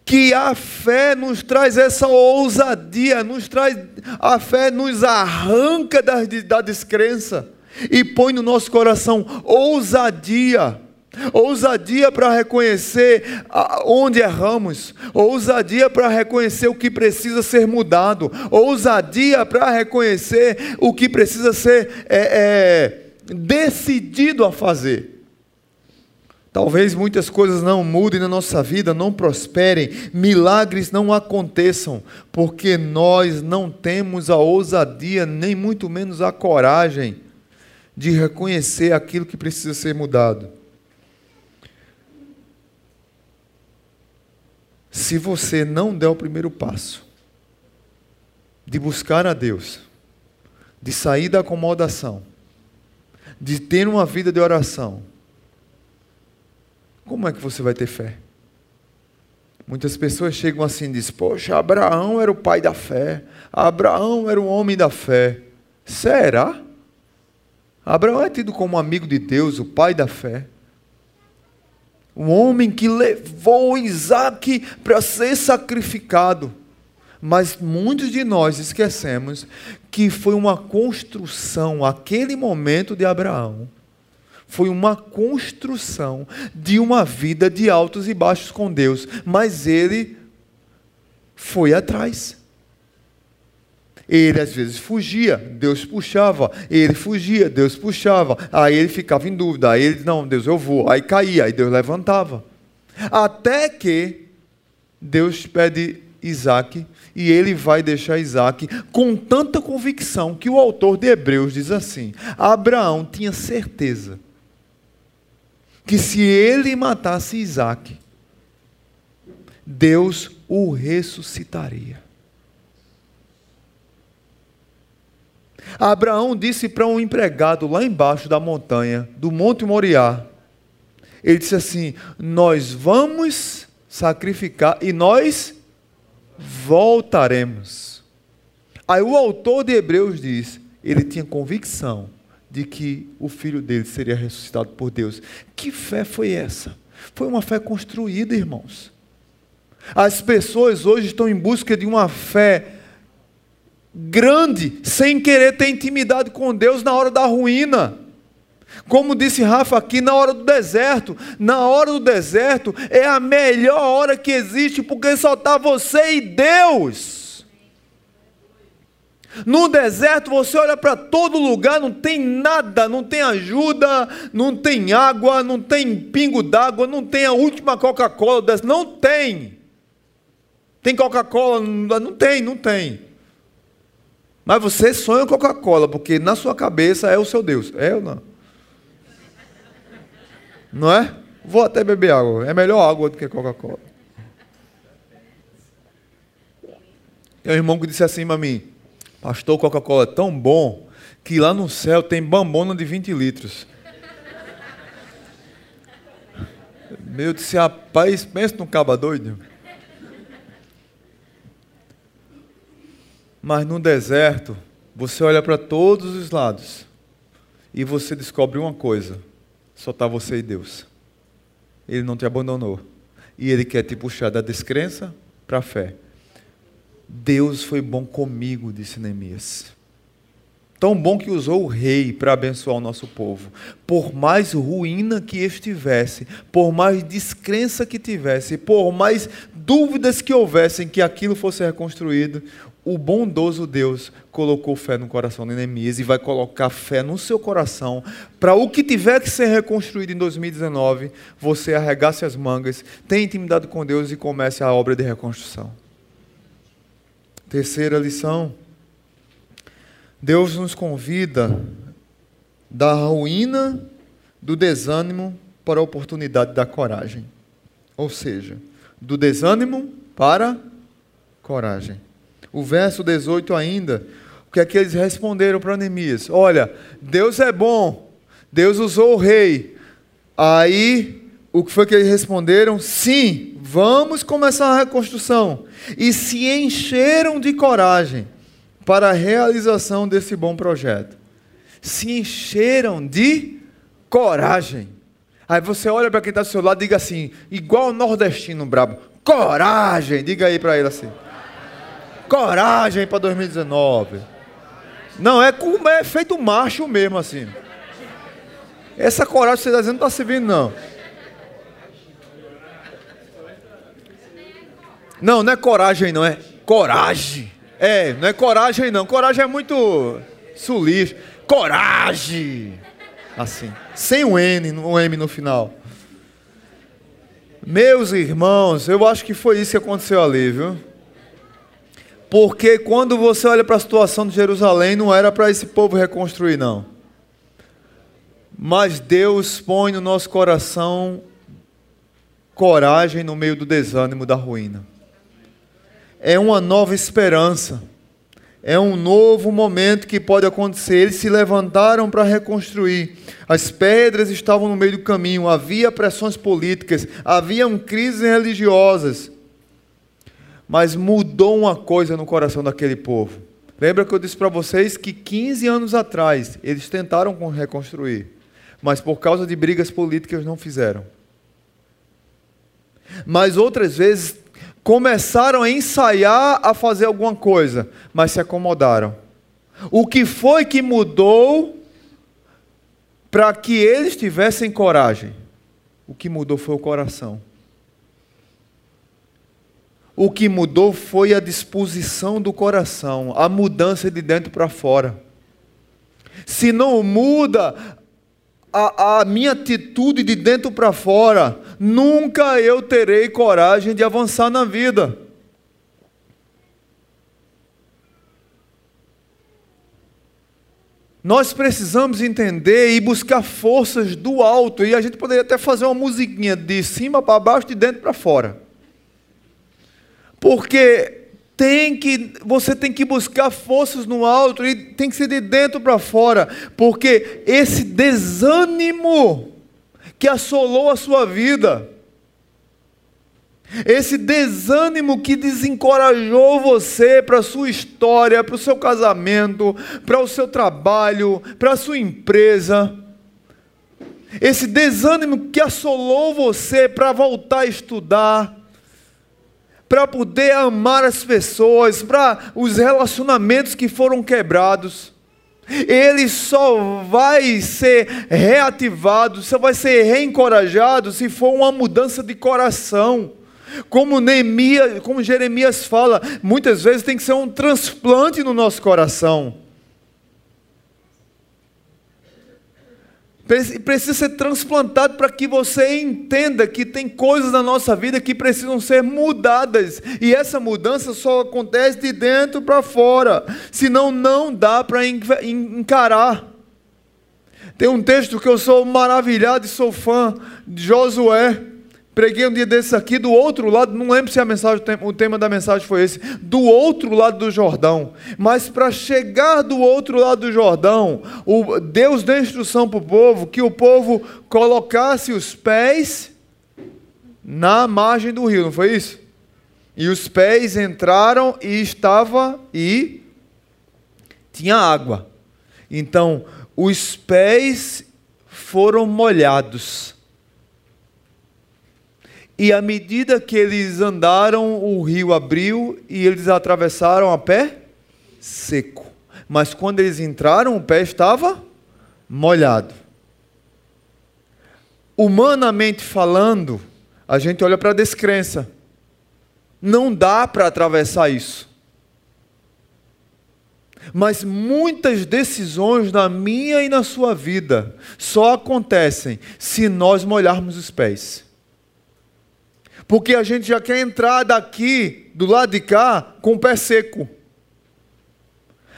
que a fé nos traz essa ousadia, nos traz a fé nos arranca da, da descrença e põe no nosso coração ousadia. Ousadia para reconhecer onde erramos, ousadia para reconhecer o que precisa ser mudado, ousadia para reconhecer o que precisa ser é, é, decidido a fazer. Talvez muitas coisas não mudem na nossa vida, não prosperem, milagres não aconteçam, porque nós não temos a ousadia, nem muito menos a coragem de reconhecer aquilo que precisa ser mudado. Se você não der o primeiro passo de buscar a Deus, de sair da acomodação, de ter uma vida de oração, como é que você vai ter fé? Muitas pessoas chegam assim e dizem: Poxa, Abraão era o pai da fé, Abraão era o homem da fé. Será? Abraão é tido como amigo de Deus, o pai da fé. Um homem que levou Isaac para ser sacrificado. Mas muitos de nós esquecemos que foi uma construção, aquele momento de Abraão, foi uma construção de uma vida de altos e baixos com Deus, mas ele foi atrás. Ele às vezes fugia, Deus puxava, ele fugia, Deus puxava, aí ele ficava em dúvida, aí ele, não, Deus, eu vou, aí caía, aí Deus levantava. Até que Deus pede Isaac e ele vai deixar Isaac com tanta convicção que o autor de Hebreus diz assim: Abraão tinha certeza que se ele matasse Isaac, Deus o ressuscitaria. Abraão disse para um empregado lá embaixo da montanha, do Monte Moriá, ele disse assim: Nós vamos sacrificar e nós voltaremos. Aí o autor de Hebreus diz: ele tinha convicção de que o filho dele seria ressuscitado por Deus. Que fé foi essa? Foi uma fé construída, irmãos. As pessoas hoje estão em busca de uma fé grande, sem querer ter intimidade com Deus na hora da ruína. Como disse Rafa aqui, na hora do deserto. Na hora do deserto é a melhor hora que existe, porque só está você e Deus. No deserto você olha para todo lugar, não tem nada, não tem ajuda, não tem água, não tem pingo d'água, não tem a última Coca-Cola, não tem. Tem Coca-Cola? Não tem, não tem. Mas você sonha com Coca-Cola, porque na sua cabeça é o seu Deus. É ou não? Não é? Vou até beber água. É melhor água do que Coca-Cola. Tem um irmão que disse assim para mim: Pastor, Coca-Cola é tão bom que lá no céu tem bambona de 20 litros. Meu, disse, rapaz, pensa num caba doido. Mas no deserto, você olha para todos os lados e você descobre uma coisa: só está você e Deus. Ele não te abandonou. E Ele quer te puxar da descrença para a fé. Deus foi bom comigo, disse Neemias. Tão bom que usou o rei para abençoar o nosso povo. Por mais ruína que estivesse, por mais descrença que tivesse, por mais dúvidas que houvessem que aquilo fosse reconstruído, o bondoso Deus colocou fé no coração de Neemias e vai colocar fé no seu coração para o que tiver que ser reconstruído em 2019, você arregace as mangas, tenha intimidade com Deus e comece a obra de reconstrução. Terceira lição. Deus nos convida da ruína, do desânimo para a oportunidade da coragem. Ou seja, do desânimo para coragem. O verso 18 ainda, o que é que eles responderam para Neemias? Olha, Deus é bom, Deus usou o rei. Aí, o que foi que eles responderam? Sim, vamos começar a reconstrução. E se encheram de coragem para a realização desse bom projeto. Se encheram de coragem. Aí você olha para quem está do seu lado e diga assim, igual o nordestino brabo, coragem, diga aí para ele assim. Coragem para 2019. Não, é, é feito macho mesmo assim. Essa coragem que você está dizendo não está servindo, não. Não, não é coragem, não, é coragem. É, não é coragem não. Coragem é muito sulista. Coragem! Assim. Sem o N, um M no final. Meus irmãos, eu acho que foi isso que aconteceu ali, viu? Porque quando você olha para a situação de Jerusalém, não era para esse povo reconstruir, não. Mas Deus põe no nosso coração coragem no meio do desânimo, da ruína é uma nova esperança. É um novo momento que pode acontecer. Eles se levantaram para reconstruir. As pedras estavam no meio do caminho, havia pressões políticas, haviam crises religiosas. Mas mudou uma coisa no coração daquele povo. Lembra que eu disse para vocês que 15 anos atrás eles tentaram reconstruir, mas por causa de brigas políticas não fizeram. Mas outras vezes começaram a ensaiar a fazer alguma coisa, mas se acomodaram. O que foi que mudou para que eles tivessem coragem? O que mudou foi o coração. O que mudou foi a disposição do coração, a mudança de dentro para fora. Se não muda a, a minha atitude de dentro para fora, nunca eu terei coragem de avançar na vida. Nós precisamos entender e buscar forças do alto, e a gente poderia até fazer uma musiquinha de cima para baixo, de dentro para fora. Porque tem que, você tem que buscar forças no alto e tem que ser de dentro para fora, porque esse desânimo que assolou a sua vida, esse desânimo que desencorajou você para a sua história, para o seu casamento, para o seu trabalho, para a sua empresa, esse desânimo que assolou você para voltar a estudar, para poder amar as pessoas, para os relacionamentos que foram quebrados. Ele só vai ser reativado, só vai ser reencorajado se for uma mudança de coração. Como Neemias, como Jeremias fala, muitas vezes tem que ser um transplante no nosso coração. Precisa ser transplantado para que você entenda que tem coisas na nossa vida que precisam ser mudadas. E essa mudança só acontece de dentro para fora. Senão, não dá para encarar. Tem um texto que eu sou maravilhado e sou fã de Josué. Preguei um dia desses aqui do outro lado, não lembro se a mensagem, o tema da mensagem foi esse, do outro lado do Jordão. Mas para chegar do outro lado do Jordão, o Deus deu instrução para o povo que o povo colocasse os pés na margem do rio, não foi isso? E os pés entraram e estava e tinha água. Então, os pés foram molhados. E à medida que eles andaram, o rio abriu e eles atravessaram a pé seco. Mas quando eles entraram, o pé estava molhado. Humanamente falando, a gente olha para a descrença. Não dá para atravessar isso. Mas muitas decisões na minha e na sua vida só acontecem se nós molharmos os pés. Porque a gente já quer entrar daqui, do lado de cá, com o pé seco.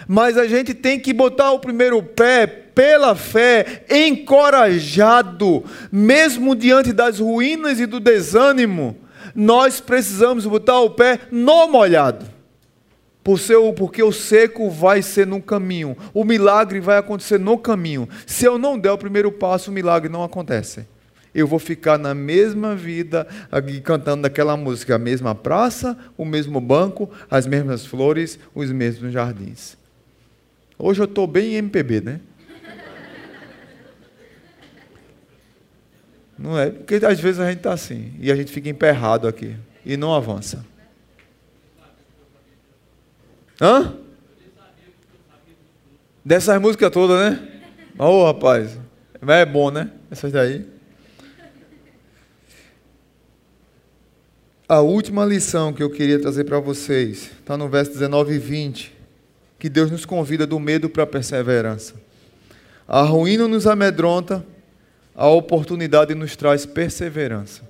Mas a gente tem que botar o primeiro pé pela fé, encorajado, mesmo diante das ruínas e do desânimo, nós precisamos botar o pé no molhado. Por ser, porque o seco vai ser no caminho, o milagre vai acontecer no caminho. Se eu não der o primeiro passo, o milagre não acontece. Eu vou ficar na mesma vida, aqui cantando aquela música, a mesma praça, o mesmo banco, as mesmas flores, os mesmos jardins. Hoje eu estou bem MPB, né? Não é? Porque às vezes a gente está assim, e a gente fica emperrado aqui, e não avança. Hã? Dessas músicas todas, né? Ô oh, rapaz, é bom, né? Essas daí. A última lição que eu queria trazer para vocês está no verso 19 e 20, que Deus nos convida do medo para a perseverança. A ruína nos amedronta, a oportunidade nos traz perseverança.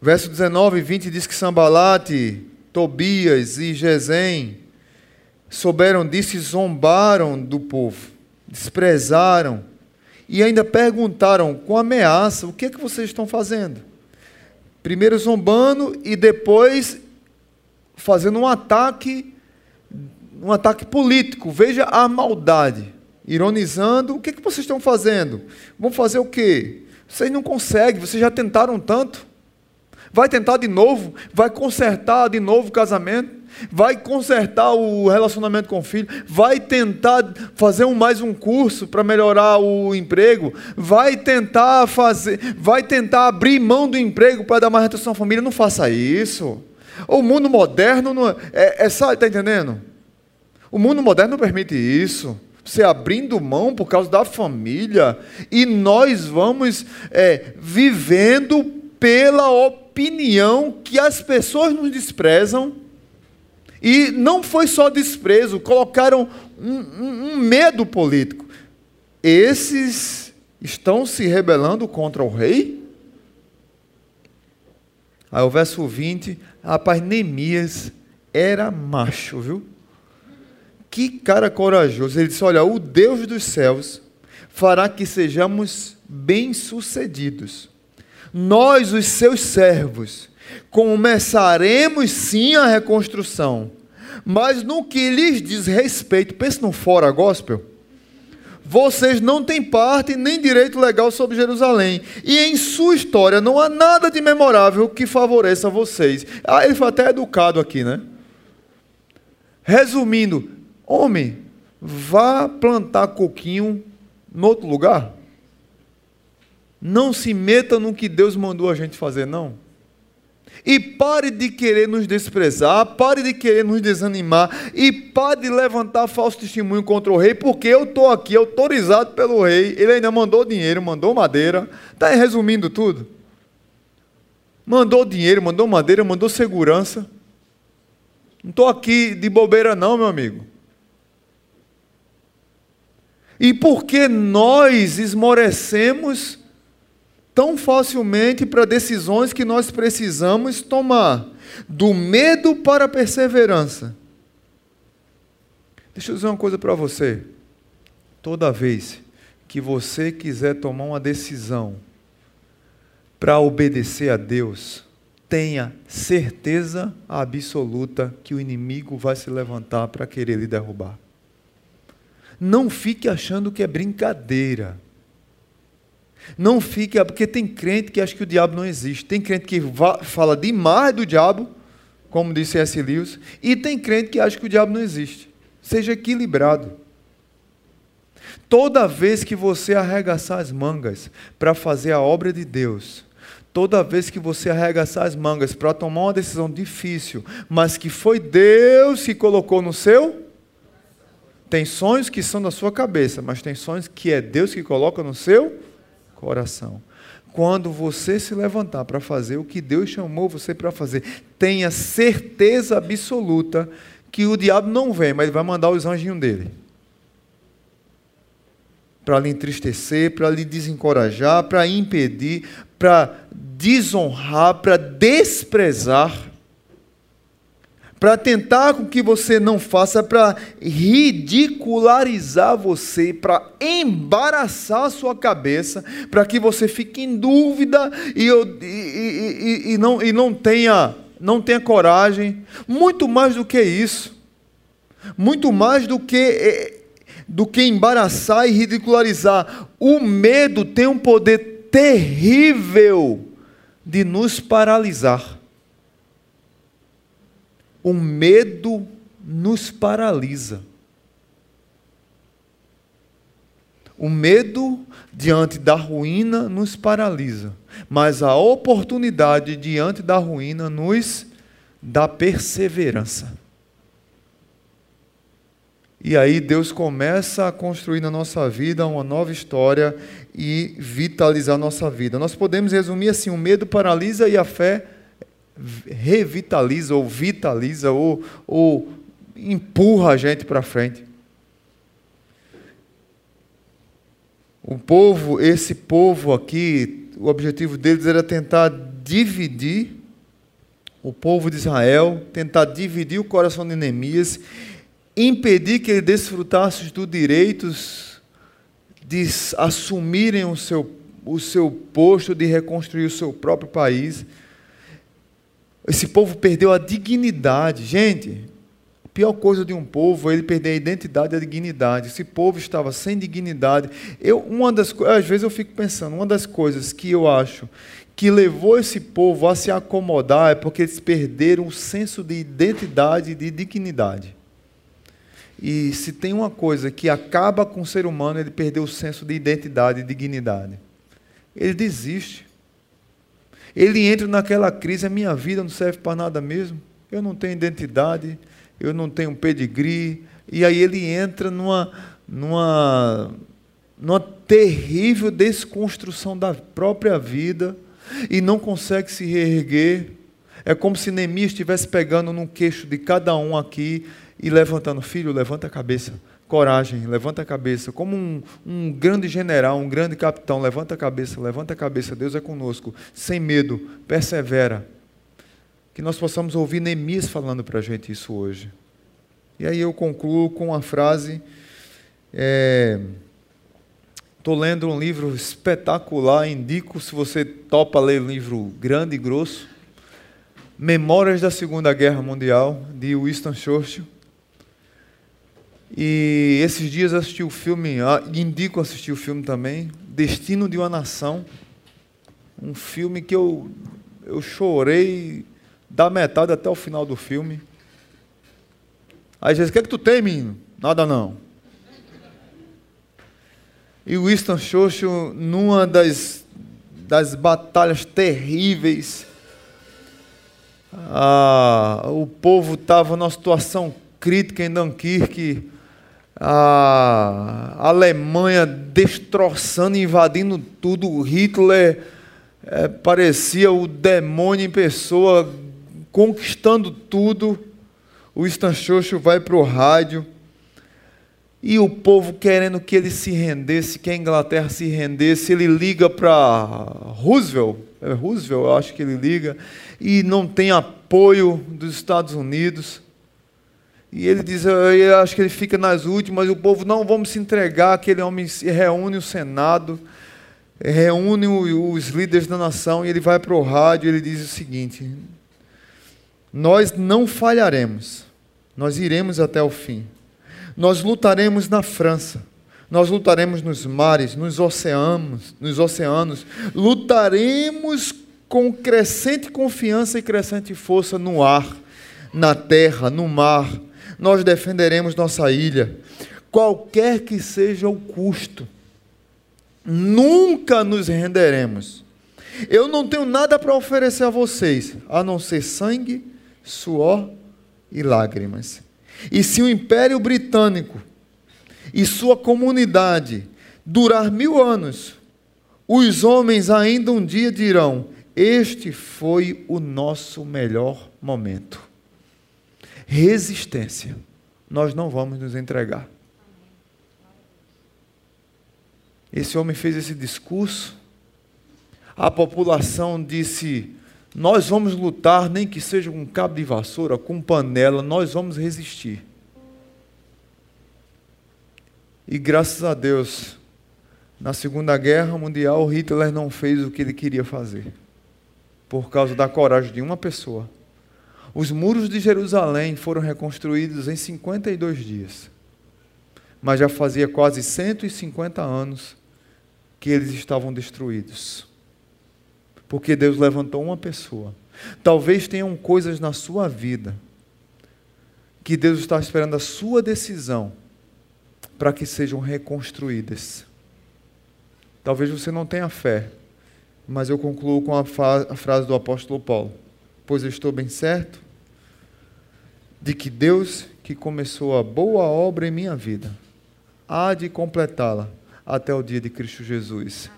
Verso 19 e 20 diz que Sambalate, Tobias e Gesem souberam disso e zombaram do povo, desprezaram e ainda perguntaram com ameaça: o que é que vocês estão fazendo? Primeiro zombando e depois fazendo um ataque, um ataque político. Veja a maldade. Ironizando, o que, que vocês estão fazendo? Vão fazer o quê? Vocês não conseguem, vocês já tentaram tanto. Vai tentar de novo, vai consertar de novo o casamento, vai consertar o relacionamento com o filho, vai tentar fazer um, mais um curso para melhorar o emprego, vai tentar fazer, vai tentar abrir mão do emprego para dar mais atenção à família. Não faça isso. O mundo moderno não é, é, é está entendendo? O mundo moderno não permite isso. Você abrindo mão por causa da família, e nós vamos é, vivendo pela opinião que as pessoas nos desprezam. E não foi só desprezo, colocaram um, um, um medo político. Esses estão se rebelando contra o rei? Aí o verso 20, rapaz, Neemias era macho, viu? Que cara corajoso. Ele disse: Olha, o Deus dos céus fará que sejamos bem-sucedidos nós, os seus servos, começaremos sim a reconstrução, mas no que lhes diz respeito, pense no fora gospel, vocês não têm parte nem direito legal sobre Jerusalém. E em sua história não há nada de memorável que favoreça vocês. Ah, ele foi até educado aqui, né? Resumindo, homem, vá plantar coquinho em outro lugar. Não se meta no que Deus mandou a gente fazer, não. E pare de querer nos desprezar, pare de querer nos desanimar e pare de levantar falso testemunho contra o rei, porque eu estou aqui autorizado pelo rei, ele ainda mandou dinheiro, mandou madeira. Está resumindo tudo? Mandou dinheiro, mandou madeira, mandou segurança. Não estou aqui de bobeira, não, meu amigo. E porque nós esmorecemos tão facilmente para decisões que nós precisamos tomar, do medo para a perseverança. Deixa eu dizer uma coisa para você. Toda vez que você quiser tomar uma decisão para obedecer a Deus, tenha certeza absoluta que o inimigo vai se levantar para querer lhe derrubar. Não fique achando que é brincadeira. Não fique, porque tem crente que acha que o diabo não existe. Tem crente que fala demais do diabo, como disse S. Lewis, e tem crente que acha que o diabo não existe. Seja equilibrado. Toda vez que você arregaçar as mangas para fazer a obra de Deus, toda vez que você arregaçar as mangas para tomar uma decisão difícil, mas que foi Deus que colocou no seu, tem sonhos que são da sua cabeça, mas tem sonhos que é Deus que coloca no seu coração. Quando você se levantar para fazer o que Deus chamou você para fazer, tenha certeza absoluta que o diabo não vem, mas ele vai mandar os anjinhos dele para lhe entristecer, para lhe desencorajar, para impedir, para desonrar, para desprezar, para tentar com que você não faça, para ridicularizar você, para embaraçar a sua cabeça, para que você fique em dúvida e, e, e, e, não, e não, tenha, não tenha coragem. Muito mais do que isso. Muito mais do que eh, do que embaraçar e ridicularizar. O medo tem um poder terrível de nos paralisar. O medo nos paralisa. O medo diante da ruína nos paralisa, mas a oportunidade diante da ruína nos dá perseverança. E aí Deus começa a construir na nossa vida uma nova história e vitalizar a nossa vida. Nós podemos resumir assim: o medo paralisa e a fé revitaliza, ou vitaliza, ou, ou empurra a gente para frente. O povo, esse povo aqui, o objetivo deles era tentar dividir o povo de Israel, tentar dividir o coração de Neemias impedir que ele desfrutasse dos direitos de assumirem o seu, o seu posto, de reconstruir o seu próprio país. Esse povo perdeu a dignidade. Gente, a pior coisa de um povo é ele perder a identidade e a dignidade. Esse povo estava sem dignidade. Eu, uma das, às vezes eu fico pensando, uma das coisas que eu acho que levou esse povo a se acomodar é porque eles perderam o senso de identidade e de dignidade. E se tem uma coisa que acaba com o ser humano, ele perdeu o senso de identidade e dignidade. Ele desiste. Ele entra naquela crise, a minha vida não serve para nada mesmo. Eu não tenho identidade, eu não tenho pedigree. E aí ele entra numa, numa, numa terrível desconstrução da própria vida e não consegue se reerguer. É como se Neemias estivesse pegando no queixo de cada um aqui e levantando, filho, levanta a cabeça, coragem, levanta a cabeça, como um, um grande general, um grande capitão, levanta a cabeça, levanta a cabeça, Deus é conosco, sem medo, persevera. Que nós possamos ouvir Neemias falando para a gente isso hoje. E aí eu concluo com uma frase. Estou é, lendo um livro espetacular, indico se você topa ler um livro grande e grosso. Memórias da Segunda Guerra Mundial, de Winston Churchill. E esses dias assisti o filme, indico assistir o filme também, Destino de uma Nação. Um filme que eu, eu chorei da metade até o final do filme. Aí Jesus, o que é que tu tem, menino? Nada não. E Winston Churchill, numa das, das batalhas terríveis, ah, o povo estava numa situação crítica em Dunkirk, a Alemanha destroçando, invadindo tudo, Hitler é, parecia o demônio em pessoa, conquistando tudo. O Stan Churchill vai para o rádio e o povo querendo que ele se rendesse, que a Inglaterra se rendesse, ele liga para Roosevelt, é Roosevelt, eu acho que ele liga, e não tem apoio dos Estados Unidos. E ele diz, eu acho que ele fica nas últimas, o povo, não, vamos se entregar. Aquele homem reúne o Senado, reúne os líderes da nação, e ele vai para o rádio e ele diz o seguinte: Nós não falharemos, nós iremos até o fim. Nós lutaremos na França, nós lutaremos nos mares, nos oceanos, nos oceanos, lutaremos com crescente confiança e crescente força no ar, na terra, no mar, nós defenderemos nossa ilha, qualquer que seja o custo. Nunca nos renderemos. Eu não tenho nada para oferecer a vocês, a não ser sangue, suor e lágrimas. E se o Império Britânico e sua comunidade durar mil anos, os homens ainda um dia dirão: Este foi o nosso melhor momento. Resistência. Nós não vamos nos entregar. Esse homem fez esse discurso. A população disse: Nós vamos lutar, nem que seja com cabo de vassoura, com panela, nós vamos resistir. E graças a Deus, na Segunda Guerra Mundial, Hitler não fez o que ele queria fazer, por causa da coragem de uma pessoa. Os muros de Jerusalém foram reconstruídos em 52 dias, mas já fazia quase 150 anos que eles estavam destruídos. Porque Deus levantou uma pessoa. Talvez tenham coisas na sua vida que Deus está esperando a sua decisão para que sejam reconstruídas. Talvez você não tenha fé, mas eu concluo com a, a frase do apóstolo Paulo: Pois eu estou bem certo de que Deus, que começou a boa obra em minha vida, há de completá-la até o dia de Cristo Jesus.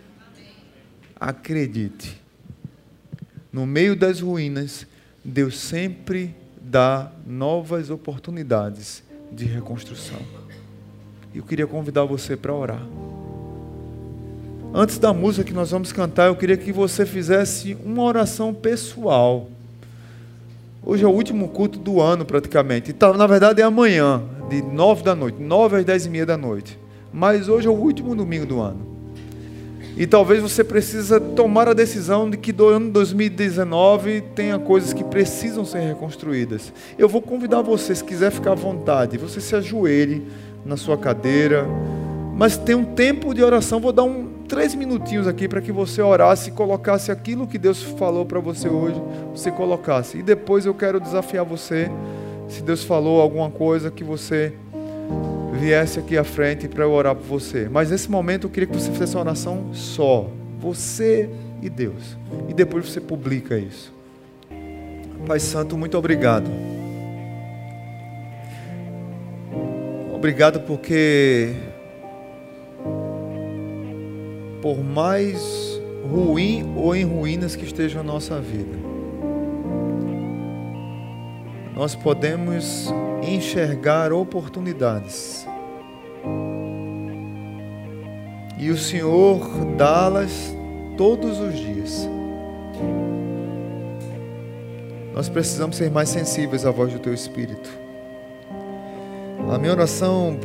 Acredite, no meio das ruínas, Deus sempre dá novas oportunidades de reconstrução. Eu queria convidar você para orar. Antes da música que nós vamos cantar, eu queria que você fizesse uma oração pessoal. Hoje é o último culto do ano, praticamente. Então, na verdade, é amanhã, de nove da noite, nove às dez e meia da noite. Mas hoje é o último domingo do ano. E talvez você precisa tomar a decisão de que do ano 2019 tenha coisas que precisam ser reconstruídas. Eu vou convidar você, se quiser ficar à vontade, você se ajoelhe na sua cadeira, mas tem um tempo de oração. Vou dar um três minutinhos aqui para que você orasse e colocasse aquilo que Deus falou para você hoje, você colocasse. E depois eu quero desafiar você, se Deus falou alguma coisa que você viesse aqui à frente para eu orar por você. Mas nesse momento eu queria que você fizesse uma oração só, você e Deus. E depois você publica isso. Pai Santo, muito obrigado. Obrigado porque, por mais ruim ou em ruínas que esteja a nossa vida, nós podemos enxergar oportunidades. E o Senhor dá-las todos os dias. Nós precisamos ser mais sensíveis à voz do Teu Espírito. A minha oração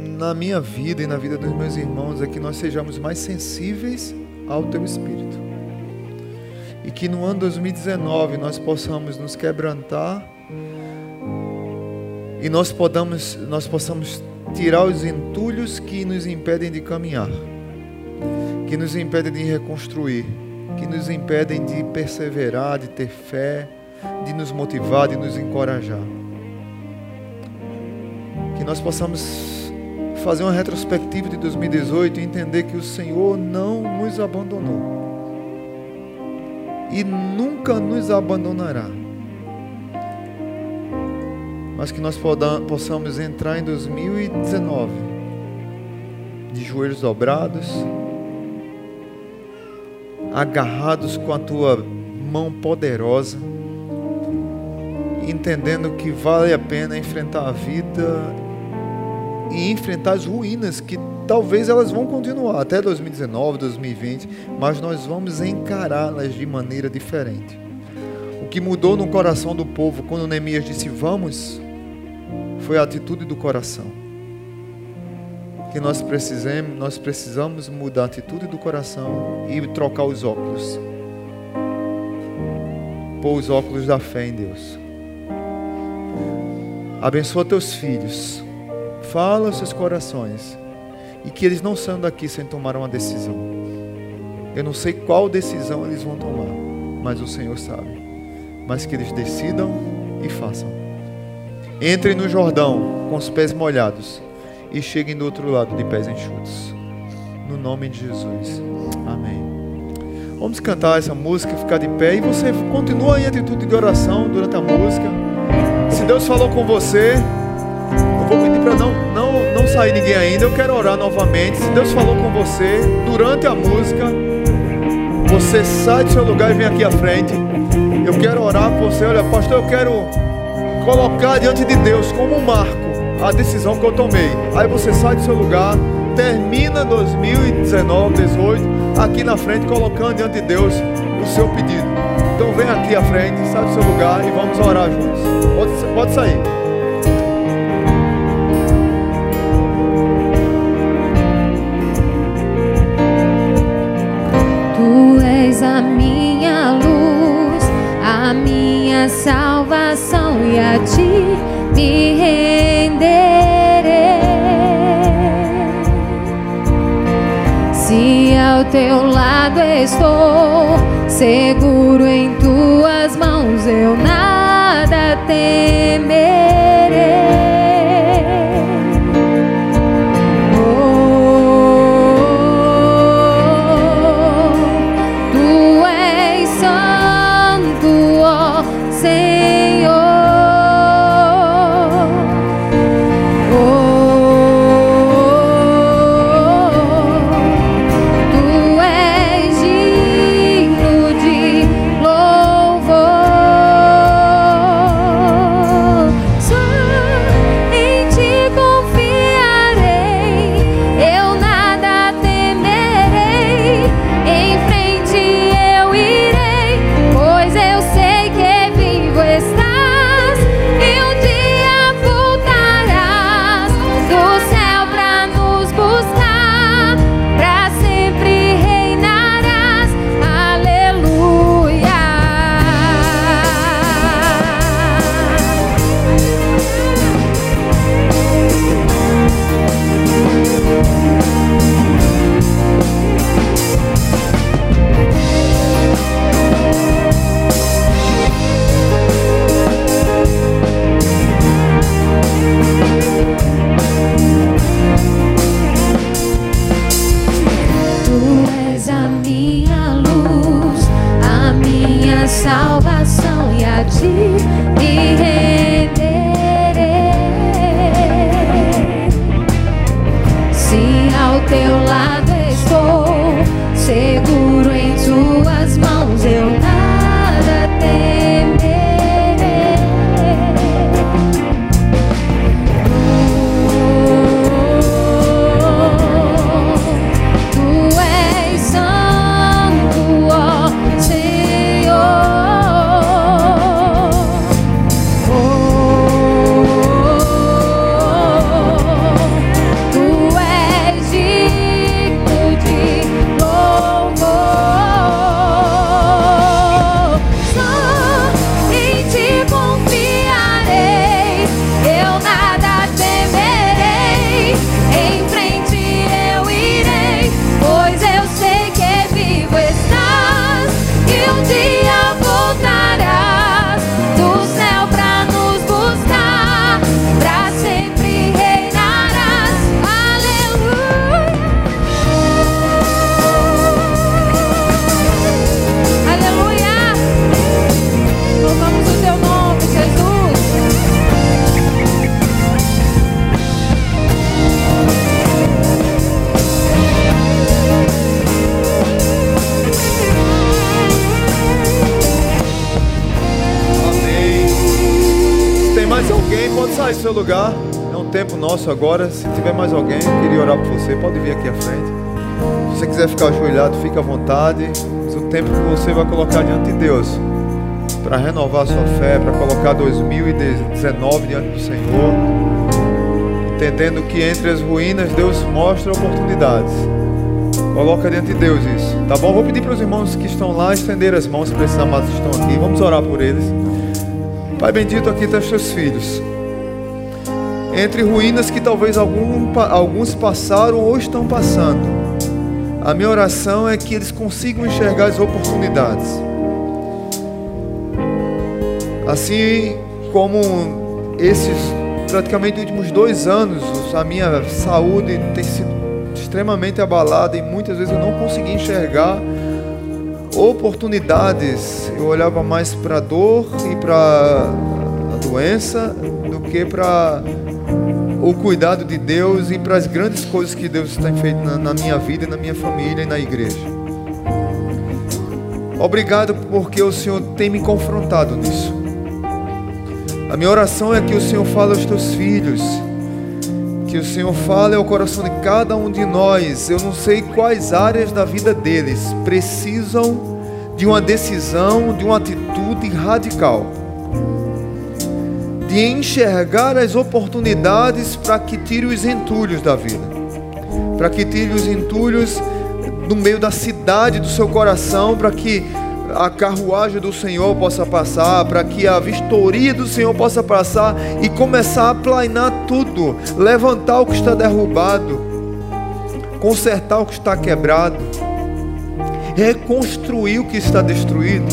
na minha vida e na vida dos meus irmãos é que nós sejamos mais sensíveis ao Teu Espírito. E que no ano 2019 nós possamos nos quebrantar e nós, podamos, nós possamos tirar os entulhos que nos impedem de caminhar, que nos impedem de reconstruir, que nos impedem de perseverar, de ter fé, de nos motivar, de nos encorajar que nós possamos fazer uma retrospectiva de 2018 e entender que o Senhor não nos abandonou e nunca nos abandonará. Mas que nós possamos entrar em 2019 de joelhos dobrados, agarrados com a tua mão poderosa, entendendo que vale a pena enfrentar a vida e enfrentar as ruínas que talvez elas vão continuar até 2019, 2020, mas nós vamos encará-las de maneira diferente. O que mudou no coração do povo quando Neemias disse vamos foi a atitude do coração. Que nós precisamos, nós precisamos mudar a atitude do coração e trocar os óculos. Pôr os óculos da fé em Deus. Abençoa teus filhos Fala aos seus corações. E que eles não saiam daqui sem tomar uma decisão. Eu não sei qual decisão eles vão tomar, mas o Senhor sabe. Mas que eles decidam e façam. entrem no Jordão com os pés molhados e cheguem do outro lado de pés enxutos. No nome de Jesus. Amém. Vamos cantar essa música, ficar de pé e você continua em atitude de oração durante a música. Se Deus falou com você, vou pedir para não, não, não sair ninguém ainda. Eu quero orar novamente. Se Deus falou com você durante a música, você sai do seu lugar e vem aqui à frente. Eu quero orar por você. Olha, pastor, eu quero colocar diante de Deus como um marco a decisão que eu tomei. Aí você sai do seu lugar, termina 2019, 18, aqui na frente, colocando diante de Deus o seu pedido. Então vem aqui à frente, sai do seu lugar e vamos orar juntos. Pode, pode sair. Salvação e a ti me renderei. Se ao teu lado estou, seguro em tuas mãos, eu nada temerei. Agora. Se tiver mais alguém, eu queria orar por você, pode vir aqui à frente. Se você quiser ficar ajoelhado, fique à vontade. Mas o tempo que você vai colocar diante de Deus para renovar sua fé, para colocar 2019 diante do Senhor, entendendo que entre as ruínas Deus mostra oportunidades. Coloca diante de Deus isso, tá bom? Vou pedir para os irmãos que estão lá estender as mãos para esses amados que estão aqui. Vamos orar por eles. Pai bendito, aqui estão os teus filhos. Entre ruínas que talvez algum, alguns passaram ou estão passando. A minha oração é que eles consigam enxergar as oportunidades. Assim como esses praticamente últimos dois anos, a minha saúde tem sido extremamente abalada e muitas vezes eu não consegui enxergar oportunidades. Eu olhava mais para a dor e para a doença do que para o cuidado de Deus e para as grandes coisas que Deus tem feito na, na minha vida, na minha família e na igreja. Obrigado porque o Senhor tem me confrontado nisso. A minha oração é que o Senhor fale aos teus filhos, que o Senhor fale ao coração de cada um de nós. Eu não sei quais áreas da vida deles precisam de uma decisão, de uma atitude radical de enxergar as oportunidades para que tire os entulhos da vida, para que tire os entulhos no meio da cidade do seu coração, para que a carruagem do Senhor possa passar, para que a vistoria do Senhor possa passar e começar a planear tudo, levantar o que está derrubado, consertar o que está quebrado, reconstruir o que está destruído,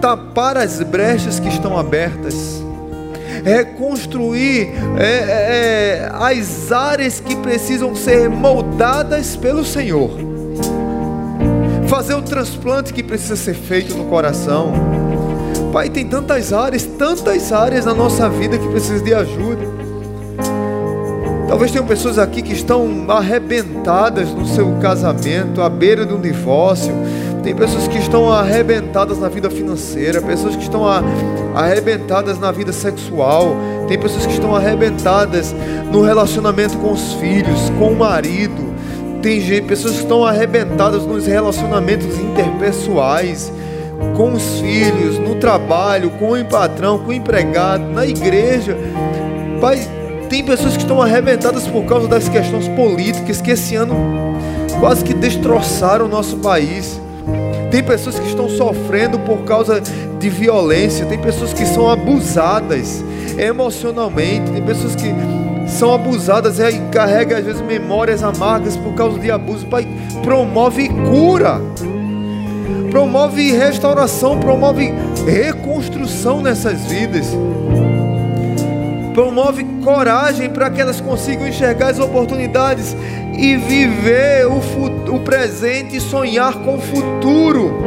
tapar as brechas que estão abertas reconstruir é, é, é, as áreas que precisam ser moldadas pelo Senhor, fazer o transplante que precisa ser feito no coração. Pai, tem tantas áreas, tantas áreas na nossa vida que precisam de ajuda. Talvez tenham pessoas aqui que estão arrebentadas no seu casamento, à beira de um divórcio. Tem pessoas que estão arrebentadas na vida financeira, pessoas que estão arrebentadas na vida sexual, tem pessoas que estão arrebentadas no relacionamento com os filhos, com o marido. Tem pessoas que estão arrebentadas nos relacionamentos interpessoais, com os filhos, no trabalho, com o patrão, com o empregado, na igreja. Pai, tem pessoas que estão arrebentadas por causa das questões políticas que esse ano quase que destroçaram o nosso país. Tem pessoas que estão sofrendo por causa de violência, tem pessoas que são abusadas emocionalmente, tem pessoas que são abusadas e carregam às vezes memórias amargas por causa de abuso. Pai, promove cura, promove restauração, promove reconstrução nessas vidas promove coragem para que elas consigam enxergar as oportunidades e viver o, o presente e sonhar com o futuro.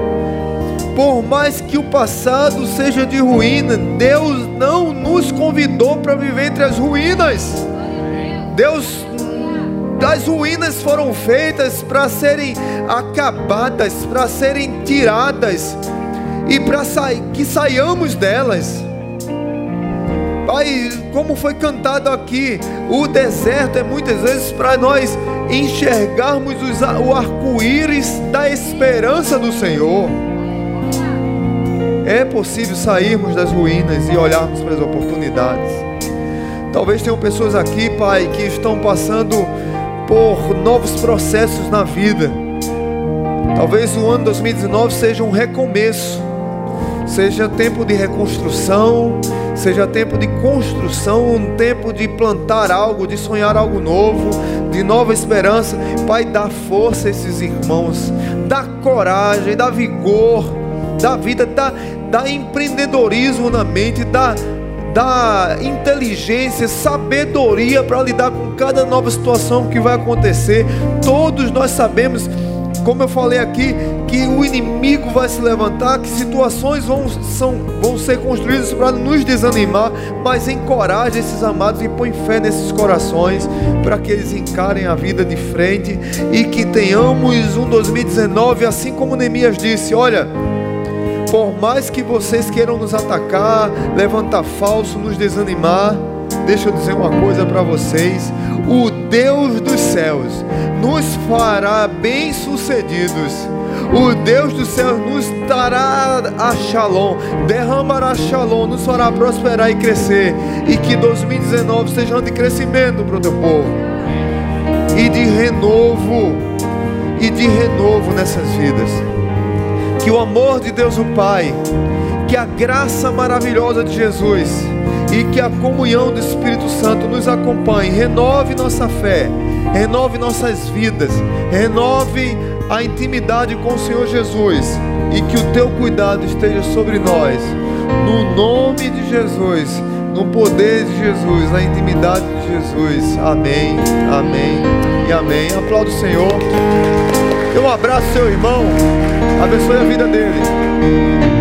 Por mais que o passado seja de ruína, Deus não nos convidou para viver entre as ruínas. Deus as ruínas foram feitas para serem acabadas, para serem tiradas e para que saiamos delas. Pai, como foi cantado aqui, o deserto é muitas vezes para nós enxergarmos o arco-íris da esperança do Senhor. É possível sairmos das ruínas e olharmos para as oportunidades. Talvez tenham pessoas aqui, Pai, que estão passando por novos processos na vida. Talvez o ano 2019 seja um recomeço, seja tempo de reconstrução, seja tempo de construção, um tempo de plantar algo, de sonhar algo novo, de nova esperança. Pai, dá força a esses irmãos, dá coragem, dá vigor, dá vida, dá, dá empreendedorismo na mente, dá, dá inteligência, sabedoria para lidar com cada nova situação que vai acontecer. Todos nós sabemos como eu falei aqui, que o inimigo vai se levantar, que situações vão, são, vão ser construídas para nos desanimar, mas encoraje esses amados e põe fé nesses corações para que eles encarem a vida de frente e que tenhamos um 2019, assim como Neemias disse: olha. Por mais que vocês queiram nos atacar, levantar falso, nos desanimar, deixa eu dizer uma coisa para vocês: o Deus dos céus nos fará bem-sucedidos. O Deus dos céus nos dará a shalom, derramará shalom, nos fará prosperar e crescer. E que 2019 seja um de crescimento para o teu povo. E de renovo, e de renovo nessas vidas. Que o amor de Deus o Pai, que a graça maravilhosa de Jesus, e que a comunhão do Espírito Santo nos acompanhe, renove nossa fé, renove nossas vidas, renove a intimidade com o Senhor Jesus e que o teu cuidado esteja sobre nós. No nome de Jesus, no poder de Jesus, na intimidade de Jesus. Amém, amém e amém. Aplauda o Senhor. Um abraço, seu irmão. Abençoe a vida dele.